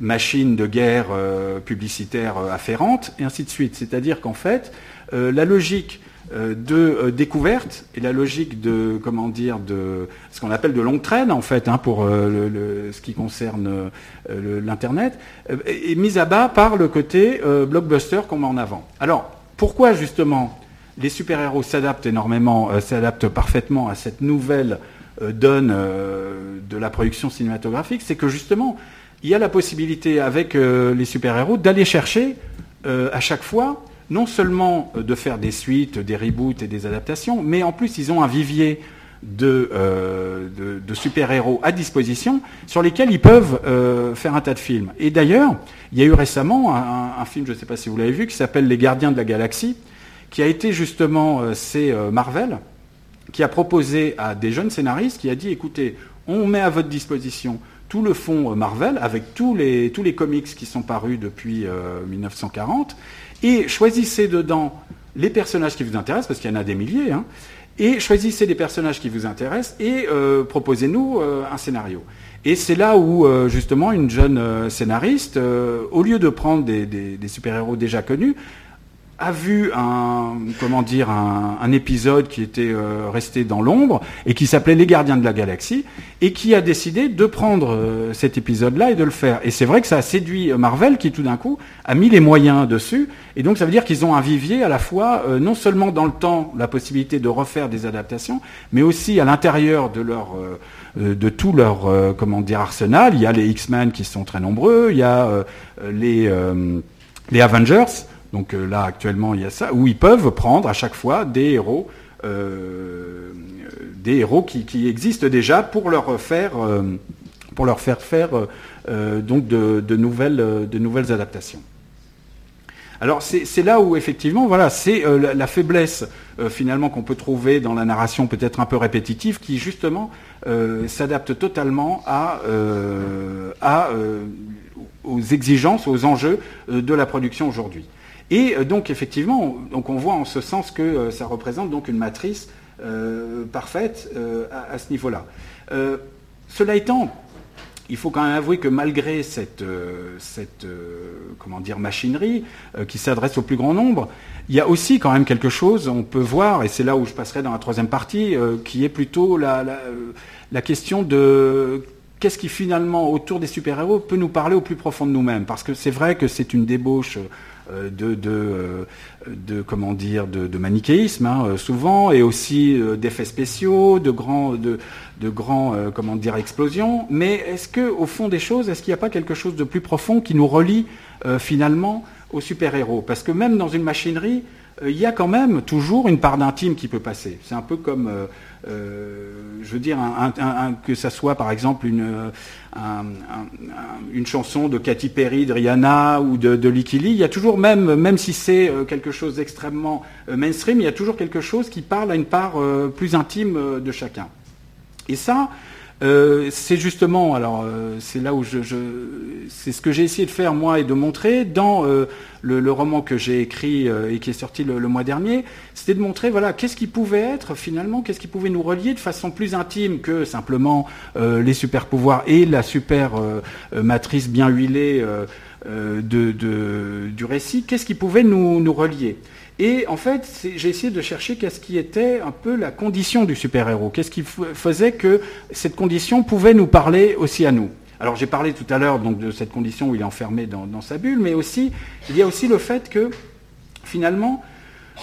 machine de guerre euh, publicitaire euh, afférente, et ainsi de suite. C'est-à-dire qu'en fait, la logique de découverte et la logique de comment dire de ce qu'on appelle de longue traîne en fait hein, pour ce qui concerne l'internet est mise à bas par le côté blockbuster qu'on met en avant. Alors pourquoi justement les super-héros s'adaptent énormément, euh, s'adaptent parfaitement à cette nouvelle euh, donne euh, de la production cinématographique, c'est que justement, il y a la possibilité avec les super-héros d'aller chercher à chaque fois non seulement de faire des suites, des reboots et des adaptations, mais en plus ils ont un vivier de, super-héros à disposition sur lesquels ils peuvent faire un tas de films. Et d'ailleurs, il y a eu récemment un, film, je ne sais pas si vous l'avez vu, qui s'appelle Les Gardiens de la Galaxie, qui a été justement, euh, c'est euh, Marvel, qui a proposé à des jeunes scénaristes, qui a dit, écoutez, on met à votre disposition tout le fond euh, Marvel, avec tous les, comics qui sont parus depuis 1940, et choisissez dedans les personnages qui vous intéressent, parce qu'il y en a des milliers, hein, et choisissez les personnages qui vous intéressent et proposez-nous un scénario. Et c'est là où, justement, une jeune scénariste, au lieu de prendre des, super-héros déjà connus, a vu un comment dire un, épisode qui était resté dans l'ombre et qui s'appelait Les Gardiens de la Galaxie et qui a décidé de prendre cet épisode-là et de le faire. Et c'est vrai que ça a séduit Marvel qui tout d'un coup a mis les moyens dessus et donc ça veut dire qu'ils ont un vivier à la fois non seulement dans le temps la possibilité de refaire des adaptations, mais aussi à l'intérieur de leur euh, de tout leur euh, comment dire arsenal. Il y a les X-Men qui sont très nombreux, il y a euh, les, les Avengers. Donc là actuellement il y a ça où ils peuvent prendre à chaque fois des héros des héros qui, existent déjà pour leur faire pour leur faire faire donc de, nouvelles, de nouvelles adaptations. Alors c'est là où effectivement, voilà, c'est la, faiblesse finalement qu'on peut trouver dans la narration peut-être un peu répétitive, qui justement euh, s'adapte totalement à, euh, euh, aux exigences, aux enjeux de la production aujourd'hui. Et donc effectivement, donc on voit en ce sens que ça représente donc une matrice parfaite à, ce niveau-là. cela étant, il faut quand même avouer que malgré cette, cette comment dire, machinerie qui s'adresse au plus grand nombre, il y a aussi quand même quelque chose, on peut voir, et c'est là où je passerai dans la troisième partie, qui est plutôt la, la question de qu'est-ce qui finalement autour des super-héros peut nous parler au plus profond de nous-mêmes Parce que c'est vrai que c'est une débauche euh, de, euh, de, comment dire de, manichéisme hein, euh, souvent et aussi d'effets spéciaux, de grands de, de comment dire explosions. Mais est-ce que au fond des choses, est-ce qu'il n'y a pas quelque chose de plus profond qui nous relie finalement aux super-héros? Parce que même dans une machinerie, il y a quand même toujours une part d'intime qui peut passer. C'est un peu comme euh, je veux dire, que ça soit par exemple une, une chanson de Katy Perry, de Rihanna ou de, de il y a toujours même, même si c'est euh, quelque chose d'extrêmement euh, mainstream, il y a toujours quelque chose qui parle à une part plus intime de chacun. Et ça, euh, c'est justement, alors euh, c'est là où je, c'est ce que j'ai essayé de faire moi et de montrer dans euh, le, roman que j'ai écrit et qui est sorti le, mois dernier, c'était de montrer voilà qu'est-ce qui pouvait être finalement, qu'est-ce qui pouvait nous relier de façon plus intime que simplement les super pouvoirs et la super matrice bien huilée de, du récit, qu'est-ce qui pouvait nous, nous relier? Et en fait, j'ai essayé de chercher qu'est-ce qui était un peu la condition du super-héros, qu'est-ce qui faisait que cette condition pouvait nous parler aussi à nous. Alors j'ai parlé tout à l'heure de cette condition où il est enfermé dans, sa bulle, mais aussi il y a aussi le fait que finalement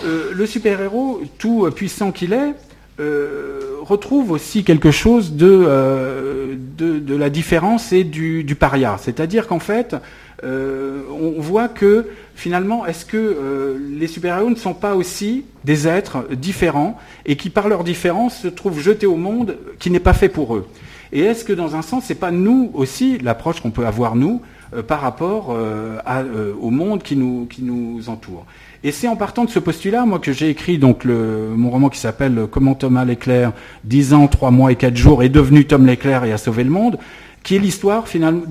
euh, le super-héros, tout puissant qu'il est, retrouve aussi quelque chose de, la différence et du paria. C'est-à-dire qu'en fait, on voit que finalement, est-ce que les super-héros ne sont pas aussi des êtres différents et qui, par leur différence, se trouvent jetés au monde qui n'est pas fait pour eux? Et est-ce que, dans un sens, c'est pas nous aussi l'approche qu'on peut avoir nous par rapport au monde qui nous, entoure? Et c'est en partant de ce postulat, moi, que j'ai écrit donc mon roman qui s'appelle Comment Thomas Leclerc, 10 ans, 3 mois et 4 jours, est devenu Tom Leclerc et a sauvé le monde, qui est l'histoire finalement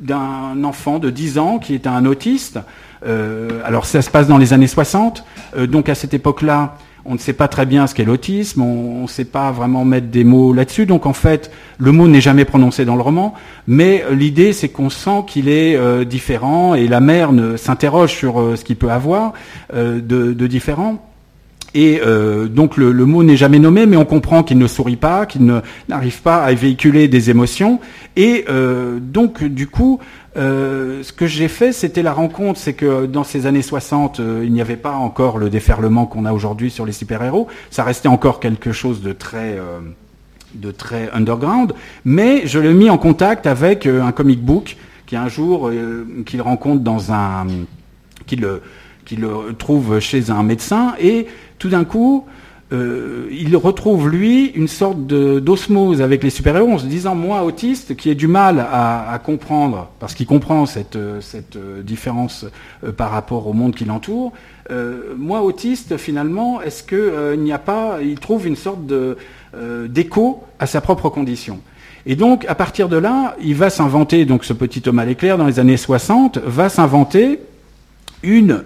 d'un enfant de 10 ans qui est un autiste. Euh, alors ça se passe dans les années 60, euh, donc à cette époque-là, on ne sait pas très bien ce qu'est l'autisme, on ne sait pas vraiment mettre des mots là-dessus. Donc en fait, le mot n'est jamais prononcé dans le roman, mais l'idée c'est qu'on sent qu'il est euh, différent et la mère s'interroge sur euh, ce qu'il peut avoir euh, de, différent. Et donc le, mot n'est jamais nommé, mais on comprend qu'il ne sourit pas, qu'il n'arrive pas à véhiculer des émotions. Et donc du coup, euh, ce que j'ai fait, c'était la rencontre, c'est que dans ces années 60, euh, il n'y avait pas encore le déferlement qu'on a aujourd'hui sur les super-héros. Ça restait encore quelque chose de très, euh, de très underground. Mais je l'ai mis en contact avec un comic book qui un jour qu'il rencontre dans un, qu'il le trouve chez un médecin et tout d'un coup, euh, il retrouve lui une sorte d'osmose avec les super-héros en se disant moi autiste qui ai du mal à, comprendre parce qu'il comprend cette, cette différence euh, par rapport au monde qui l'entoure euh, moi autiste finalement est-ce qu'il n'y a pas il trouve une sorte d'écho à sa propre condition? Et donc à partir de là il va s'inventer donc ce petit à l'éclair dans les années 60 va s'inventer une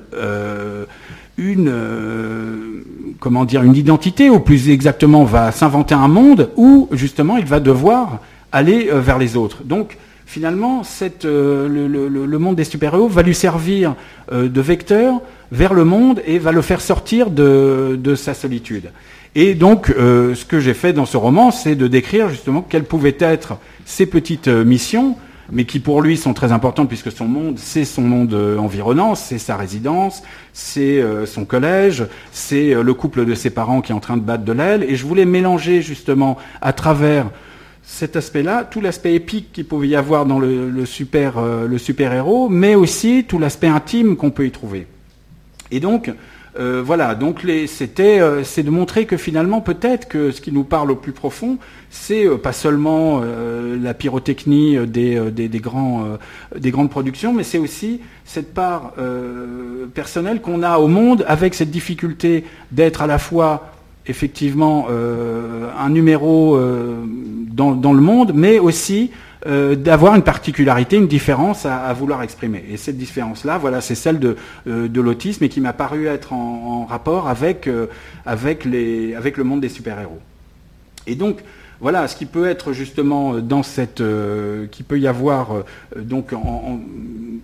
une, euh, comment dire, une identité, ou plus exactement va s'inventer un monde où justement il va devoir aller euh, vers les autres. Donc finalement, cette, euh, le, monde des super-héros va lui servir de vecteur vers le monde et va le faire sortir de, de sa solitude. Et donc, ce que j'ai fait dans ce roman, c'est de décrire justement quelles pouvaient être ces petites missions mais qui pour lui sont très importantes puisque son monde, c'est son monde euh, environnant, c'est sa résidence, c'est euh, son collège, c'est euh, le couple de ses parents qui est en train de battre de l'aile. Et je voulais mélanger justement à travers cet aspect-là, tout l'aspect épique qu'il pouvait y avoir dans le, super, le super héros, mais aussi tout l'aspect intime qu'on peut y trouver. Et donc, euh, voilà, donc c'était, euh, c'est de montrer que finalement peut-être que ce qui nous parle au plus profond, c'est euh, pas seulement la pyrotechnie des, des, grandes productions, mais c'est aussi cette part personnelle qu'on a au monde avec cette difficulté d'être à la fois effectivement un numéro dans, le monde, mais aussi euh, d'avoir une particularité, une différence à, vouloir exprimer. Et cette différence-là, voilà, c'est celle de, euh, l'autisme et qui m'a paru être en, rapport avec, euh, avec, les, avec le monde des super-héros. Et donc, voilà, ce qui peut être justement dans cette, qui peut y avoir donc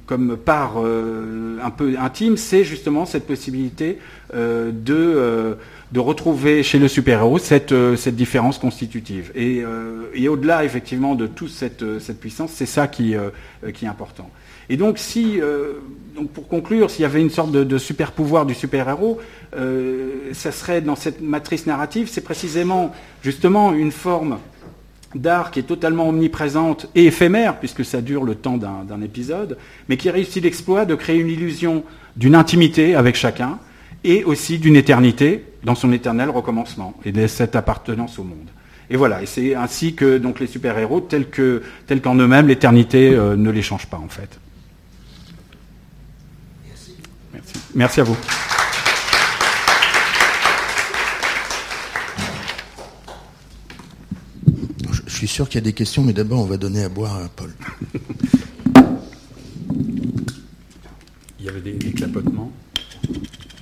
comme part un peu intime, c'est justement cette possibilité de de retrouver chez le super-héros cette, euh, cette différence constitutive. Et, euh, et au-delà, effectivement, de toute cette, euh, cette puissance, c'est ça qui, qui est important. Et donc, si, donc pour conclure, s'il y avait une sorte de, super-pouvoir du super-héros, ça serait dans cette matrice narrative, c'est précisément, justement, une forme d'art qui est totalement omniprésente et éphémère, puisque ça dure le temps d'un épisode, mais qui réussit l'exploit de créer une illusion d'une intimité avec chacun, et aussi d'une éternité dans son éternel recommencement et de cette appartenance au monde. Et voilà, et c'est ainsi que donc les super-héros, tels qu'en tels qu'en eux-mêmes, l'éternité euh, ne les change pas en fait. Merci. Merci à vous. Je suis sûr qu'il y a des questions, mais d'abord on va donner à boire à Paul. Il y avait des, des clapotements.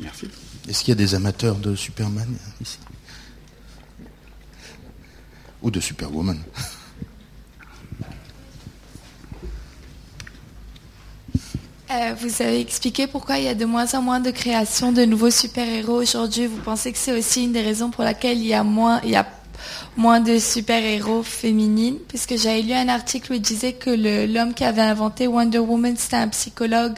Merci. Est-ce qu'il y a des amateurs de Superman ici Ou de Superwoman euh, vous avez expliqué pourquoi il y a de moins en moins de création de nouveaux super-héros aujourd'hui. Vous pensez que c'est aussi une des raisons pour laquelle il y a moins, il y a moins de super-héros féminines, puisque j'avais lu un article où il disait que l'homme qui avait inventé Wonder Woman, c'était un psychologue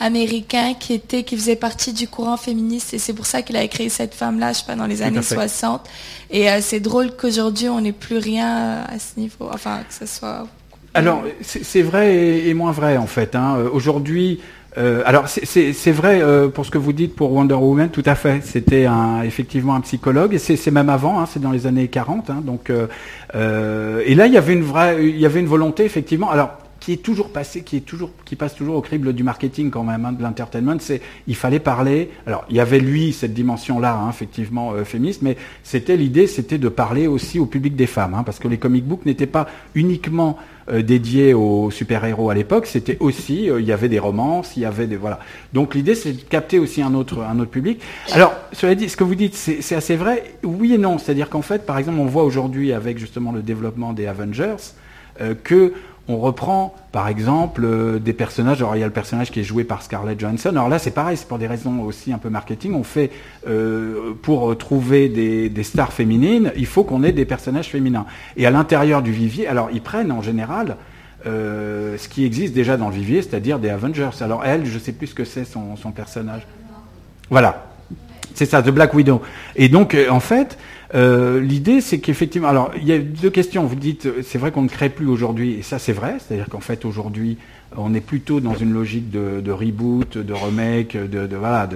américain qui était, qui faisait partie du courant féministe, et c'est pour ça qu'il avait créé cette femme-là, je sais pas, dans les années 60. Et euh, c'est drôle qu'aujourd'hui, on n'ait plus rien à ce niveau, enfin, que ce soit... Alors, c'est vrai et, moins vrai, en fait. Hein. Aujourd'hui, euh, alors c'est vrai euh, pour ce que vous dites pour Wonder Woman, tout à fait. C'était effectivement un psychologue et c'est même avant, hein, c'est dans les années 40. Hein, donc euh, et là il y avait une vraie, il y avait une volonté effectivement. Alors qui est toujours passé, qui est toujours, qui passe toujours au crible du marketing quand même, hein, de l'entertainment, c'est il fallait parler. Alors il y avait lui cette dimension-là, effectivement féministe, mais c'était l'idée, c'était de parler aussi au public des femmes, parce que les comic books n'étaient pas uniquement euh, dédié aux super-héros à l'époque, c'était aussi, euh, il y avait des romances, il y avait des voilà. Donc l'idée c'est de capter aussi un autre un autre public. Alors cela dit, ce que vous dites c'est assez vrai, oui et non. C'est-à-dire qu'en fait, par exemple, on voit aujourd'hui avec justement le développement des Avengers euh, que on reprend, par exemple, euh, des personnages. Alors, il y a le personnage qui est joué par Scarlett Johansson. Alors là, c'est pareil, c'est pour des raisons aussi un peu marketing. On fait, euh, pour trouver des, stars féminines, il faut qu'on ait des personnages féminins. Et à l'intérieur du vivier, alors, ils prennent en général euh, ce qui existe déjà dans le vivier, c'est-à-dire des Avengers. Alors, elle, je ne sais plus ce que c'est son, son personnage. Voilà. C'est ça, The Black Widow. Et donc, en fait, euh, l'idée, c'est qu'effectivement, alors il y a deux questions. Vous dites, c'est vrai qu'on ne crée plus aujourd'hui, et ça c'est vrai, c'est-à-dire qu'en fait aujourd'hui, on est plutôt dans une logique de, reboot, de remake, de, de voilà,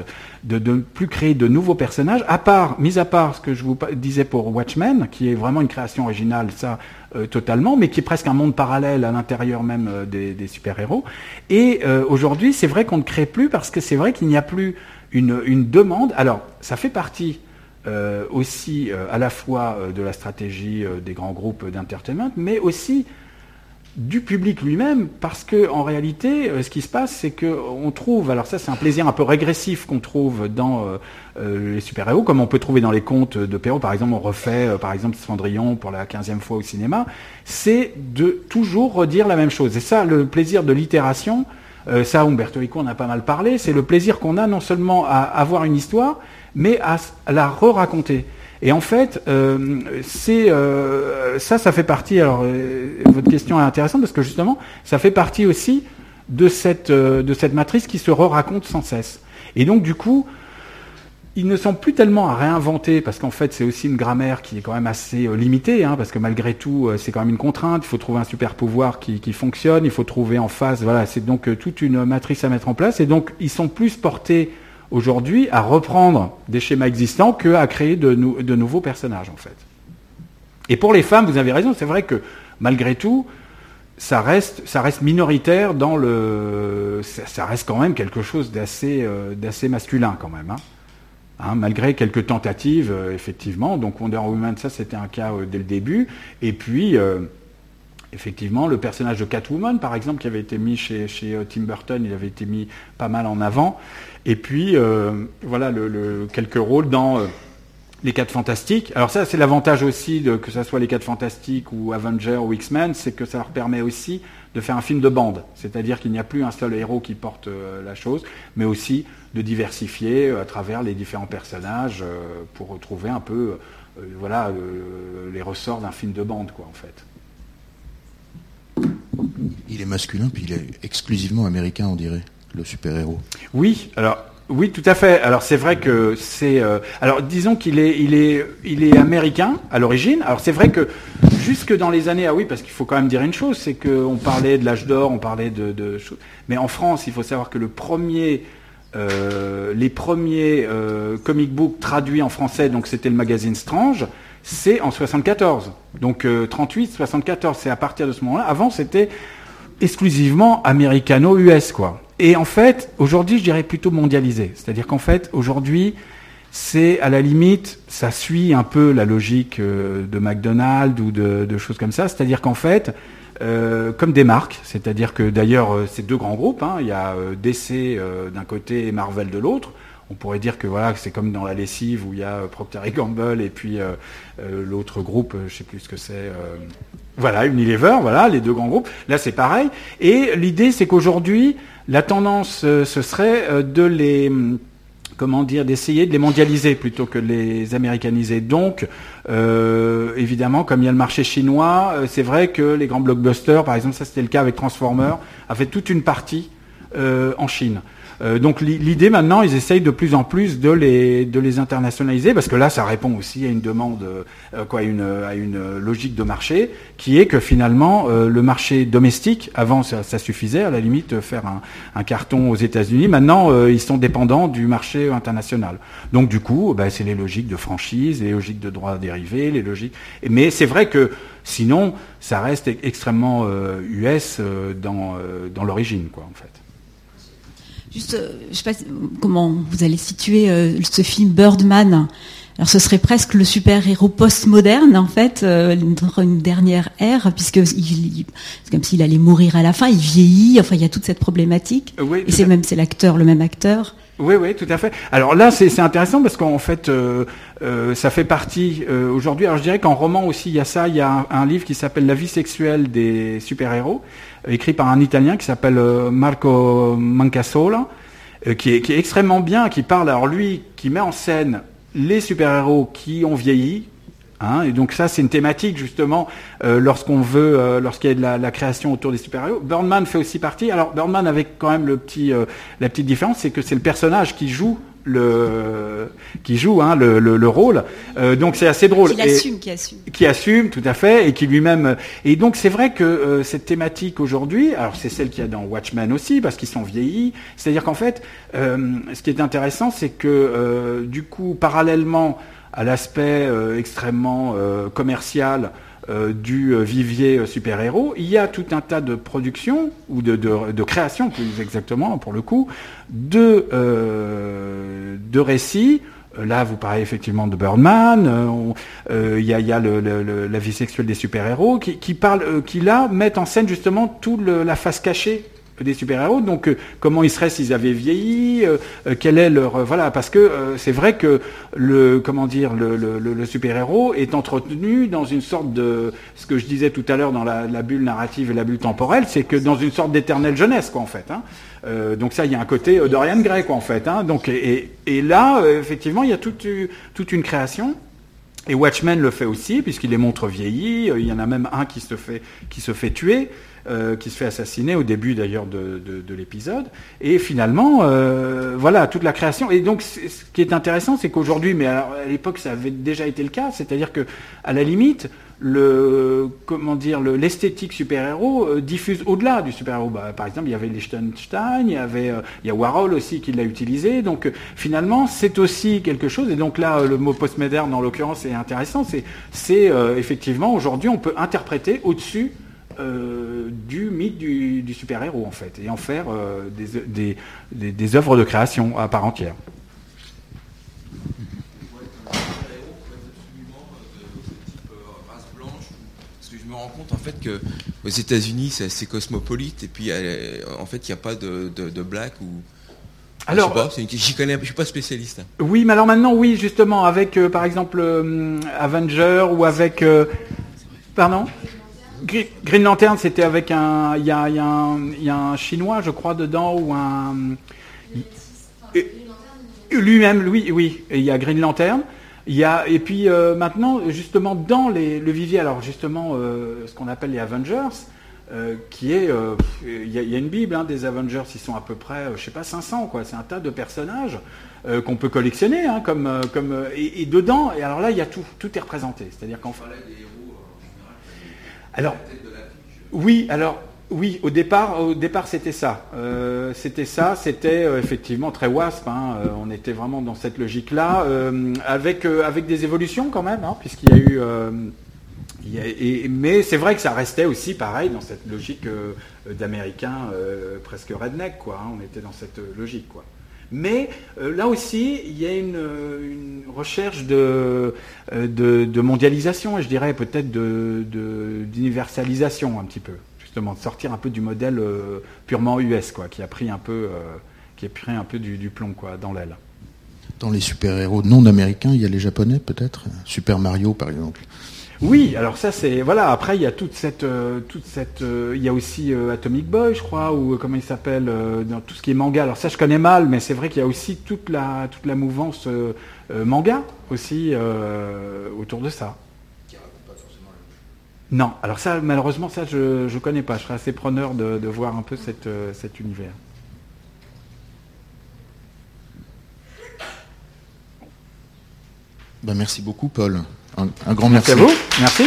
de, plus créer de nouveaux personnages. À part, mis à part ce que je vous disais pour Watchmen, qui est vraiment une création originale, ça euh, totalement, mais qui est presque un monde parallèle à l'intérieur même euh, des, super-héros. Et aujourd'hui, c'est vrai qu'on ne crée plus parce que c'est vrai qu'il n'y a plus une demande. Alors, ça fait partie euh, aussi euh, à la fois euh, de la stratégie des grands groupes d'entertainment, mais aussi du public lui-même, parce que en réalité, ce qui se passe, c'est qu'on trouve, alors ça c'est un plaisir un peu régressif qu'on trouve dans les super-héros, comme on peut trouver dans les contes de Perrault, par exemple, on refait par exemple Cendrillon pour la quinzième fois au cinéma, c'est de toujours redire la même chose. Et ça, le plaisir de l'itération, ça Umberto Eco en a pas mal parlé, c'est le plaisir qu'on a non seulement à avoir une histoire, mais à, la re-raconter. Et en fait, euh, c'est euh, ça, ça fait partie. Alors, euh, votre question est intéressante parce que justement, ça fait partie aussi de cette de cette matrice qui se re-raconte sans cesse. Et donc, du coup, ils ne sont plus tellement à réinventer parce qu'en fait, c'est aussi une grammaire qui est quand même assez limitée, hein, parce que malgré tout, c'est quand même une contrainte. Il faut trouver un super pouvoir qui, qui fonctionne. Il faut trouver en face. Voilà, c'est donc toute une matrice à mettre en place. Et donc, ils sont plus portés aujourd'hui à reprendre des schémas existants qu'à créer de, nouveaux personnages, en fait. Et pour les femmes, vous avez raison, c'est vrai que malgré tout, ça reste, minoritaire dans le. Ça, reste quand même quelque chose d'assez, euh, masculin, quand même. Hein. Hein, malgré quelques tentatives, euh, effectivement. Donc Wonder Woman, ça c'était un cas euh, dès le début. Et puis, effectivement, le personnage de Catwoman, par exemple, qui avait été mis chez Tim Burton, il avait été mis pas mal en avant. Et puis, euh, voilà, le, quelques rôles dans euh, les 4 Fantastiques. Alors ça, c'est l'avantage aussi, de, que ce soit les 4 Fantastiques ou Avengers ou X-Men, c'est que ça leur permet aussi de faire un film de bande. C'est-à-dire qu'il n'y a plus un seul héros qui porte euh, la chose, mais aussi de diversifier à travers les différents personnages pour retrouver un peu voilà, les ressorts d'un film de bande, quoi, en fait. Il est masculin, puis il est exclusivement américain, on dirait le super-héros. Oui, alors oui, tout à fait. Alors c'est vrai que c'est. Euh, alors disons qu'il est, américain à l'origine. Alors c'est vrai que jusque dans les années, ah oui, parce qu'il faut quand même dire une chose, c'est qu'on parlait de l'âge d'or, on parlait de. Mais en France, il faut savoir que le premier, euh, les premiers euh, comic books traduits en français, donc c'était le magazine Strange, c'est en 74. Donc 38, 74, c'est à partir de ce moment-là. Avant, c'était exclusivement américano-US, quoi. Et en fait, aujourd'hui, je dirais plutôt mondialisé. C'est-à-dire qu'en fait, aujourd'hui, c'est à la limite, ça suit un peu la logique euh, de McDonald's ou de, choses comme ça. C'est-à-dire qu'en fait, euh, comme des marques, c'est-à-dire que d'ailleurs, euh, c'est deux grands groupes. Hein. il y a DC d'un côté et Marvel de l'autre. On pourrait dire que voilà, c'est comme dans la lessive où il y a Procter Gamble et puis l'autre groupe, je sais plus ce que c'est. voilà, Unilever, voilà, les deux grands groupes. Là, c'est pareil. Et l'idée, c'est qu'aujourd'hui, la tendance, euh, ce serait euh, de les comment dire, d'essayer de les mondialiser plutôt que de les américaniser. Donc, euh, évidemment, comme il y a le marché chinois, c'est vrai que les grands blockbusters, par exemple, ça c'était le cas avec Transformers, a fait toute une partie en Chine. Euh, donc l'idée maintenant, ils essayent de plus en plus de les, de les internationaliser, parce que là, ça répond aussi à une demande, euh, quoi, une, à une logique de marché, qui est que finalement, euh, le marché domestique, avant ça, suffisait, à la limite, faire un, un carton aux États-Unis. Maintenant, ils sont dépendants du marché international. Donc du coup, bah, c'est les logiques de franchise, les logiques de droits dérivés, les logiques. Mais c'est vrai que sinon, ça reste extrêmement US dans, dans l'origine, quoi, en fait. Juste, euh, je sais pas comment vous allez situer euh, ce film Birdman. Alors ce serait presque le super-héros post-moderne en fait, euh, une dernière ère, puisque il, c'est comme s'il allait mourir à la fin, il vieillit, enfin il y a toute cette problématique. Oui, et c'est même c'est l'acteur, le même acteur. Oui, oui, tout à fait. Alors là, c'est intéressant parce qu'en fait, euh, euh, ça fait partie euh, aujourd'hui. Alors je dirais qu'en roman aussi, il y a ça. Il y a un, un livre qui s'appelle La vie sexuelle des super-héros, écrit par un Italien qui s'appelle Marco Mancasola, qui est, qui, est, extrêmement bien, qui parle. Alors lui, qui met en scène les super-héros qui ont vieilli, Hein, et donc ça, c'est une thématique justement euh, lorsqu'on veut, euh, lorsqu'il y a de la, création autour des super-héros. Birdman fait aussi partie. Alors Birdman avec quand même le petit, euh, la petite différence, c'est que c'est le personnage qui joue le qui joue hein, le, le, le, rôle. Euh, donc c'est assez drôle. Qui assume, qui assume. Qui assume, tout à fait, et qui lui-même. Et donc c'est vrai que euh, cette thématique aujourd'hui, alors c'est celle qu'il y a dans Watchmen aussi, parce qu'ils sont vieillis. C'est-à-dire qu'en fait, euh, ce qui est intéressant, c'est que du coup, parallèlement à l'aspect euh, extrêmement euh, commercial euh, du vivier super-héros, il y a tout un tas de productions, ou de, de, de créations plus exactement pour le coup, de, de récits Là, vous parlez effectivement de Birdman. Il y a, y a la vie sexuelle des super-héros qui, qui qui là mettent en scène justement toute la face cachée des super-héros. Donc, euh, comment ils seraient s'ils avaient vieilli euh, euh, Quel est leur voilà Parce que c'est vrai que le comment le, super-héros est entretenu dans une sorte de ce que je disais tout à l'heure dans la, bulle narrative et la bulle temporelle, c'est que dans une sorte d'éternelle jeunesse, quoi, en fait. Hein. donc ça, il y a un côté Dorian Gray, quoi, en fait. Hein. Donc et, là, effectivement, il y a toute, une création. Et Watchmen le fait aussi, puisqu'il les montre vieillis. Il y en a même un qui qui se fait tuer. Euh, qui se fait assassiner au début d'ailleurs de, de, de l'épisode. Et finalement, euh, voilà, toute la création. Et donc, ce qui est intéressant, c'est qu'aujourd'hui, mais à l'époque, ça avait déjà été le cas, c'est-à-dire que, à la limite, le comment dire l'esthétique super-héros euh, diffuse au-delà du super-héros. Bah, par exemple, il y avait Liechtenstein, il y avait euh, il y a Warhol aussi qui l'a utilisé. Donc euh, finalement, c'est aussi quelque chose. Et donc là, le mot postmoderne en l'occurrence est intéressant. C'est c'est effectivement aujourd'hui on peut interpréter au-dessus euh, du mythe du, du super-héros en fait, et en faire euh, des, des, des, des, œuvres de création à part entière. je me rends compte en fait que aux États-Unis c'est assez cosmopolite et puis en fait il n'y a pas de, de, de black ou alors, je connais, je suis pas spécialiste. Hein. Oui, mais alors maintenant, oui, justement, avec euh, par exemple euh, Avenger ou avec, euh, pardon? Green Lantern, c'était avec un. Il y y, a un chinois, je crois, dedans, ou un. Lui-même, oui, oui. Il y a Green Lantern. Y a, et puis euh, maintenant, justement, dans les, le vivier, alors justement, euh, ce qu'on appelle les Avengers, euh, qui est. Il y, y, a une Bible hein, des Avengers, ils sont à peu près, je sais pas, 500, quoi. C'est un tas de personnages qu'on peut collectionner, hein, comme. comme et, et, dedans, et alors là, il y a tout. Tout est représenté. C'est-à-dire qu'en fait. Alors, oui, alors, oui, au départ, au départ c'était ça. Euh, c'était ça, c'était euh, effectivement très wasp. Hein, euh, on était vraiment dans cette logique-là, avec, des évolutions quand même, hein, puisqu'il y a eu. Mais c'est vrai que ça restait aussi pareil dans cette logique d'américain presque redneck, quoi. Hein, on était dans cette logique, quoi. Mais euh, là aussi, il y a une, une recherche de, de, mondialisation, et je dirais peut-être d'universalisation un petit peu, justement, de sortir un peu du modèle euh, purement US, qui a pris un peu, euh, qui a pris un peu du, du plomb dans l'aile. Dans les super-héros non américains, il y a les japonais peut-être? Super Mario par exemple Oui, alors ça c'est voilà. Après il y a toute cette euh, toute cette euh, il y a aussi euh, Atomic Boy, je crois, ou comment il s'appelle dans tout ce qui est manga. Alors ça je connais mal, mais c'est vrai qu'il y a aussi toute la toute la mouvance manga aussi autour de ça. Non, alors ça malheureusement ça je je connais pas. Je serais assez preneur de, de voir un peu cette, cet univers. Ben, merci beaucoup Paul. Un, grand merci. à vous. Merci.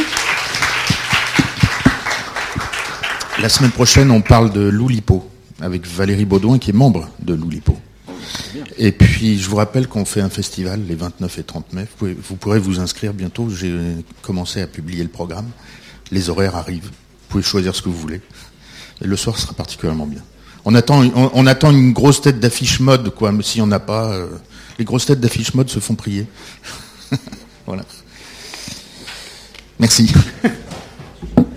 La semaine prochaine, on parle de l'Oulipo avec Valérie Baudouin qui est membre de l'Oulipo. Et puis, je vous rappelle qu'on fait un festival les 29 et 30 mai. Vous, pourrez vous inscrire bientôt. J'ai commencé à publier le programme. Les horaires arrivent. Vous pouvez choisir ce que vous voulez. Et le soir sera particulièrement bien. On attend, on, attend une grosse tête d'affiche mode, quoi. Mais si on n'a pas, euh, les grosses têtes d'affiche mode se font prier. voilà. Merci.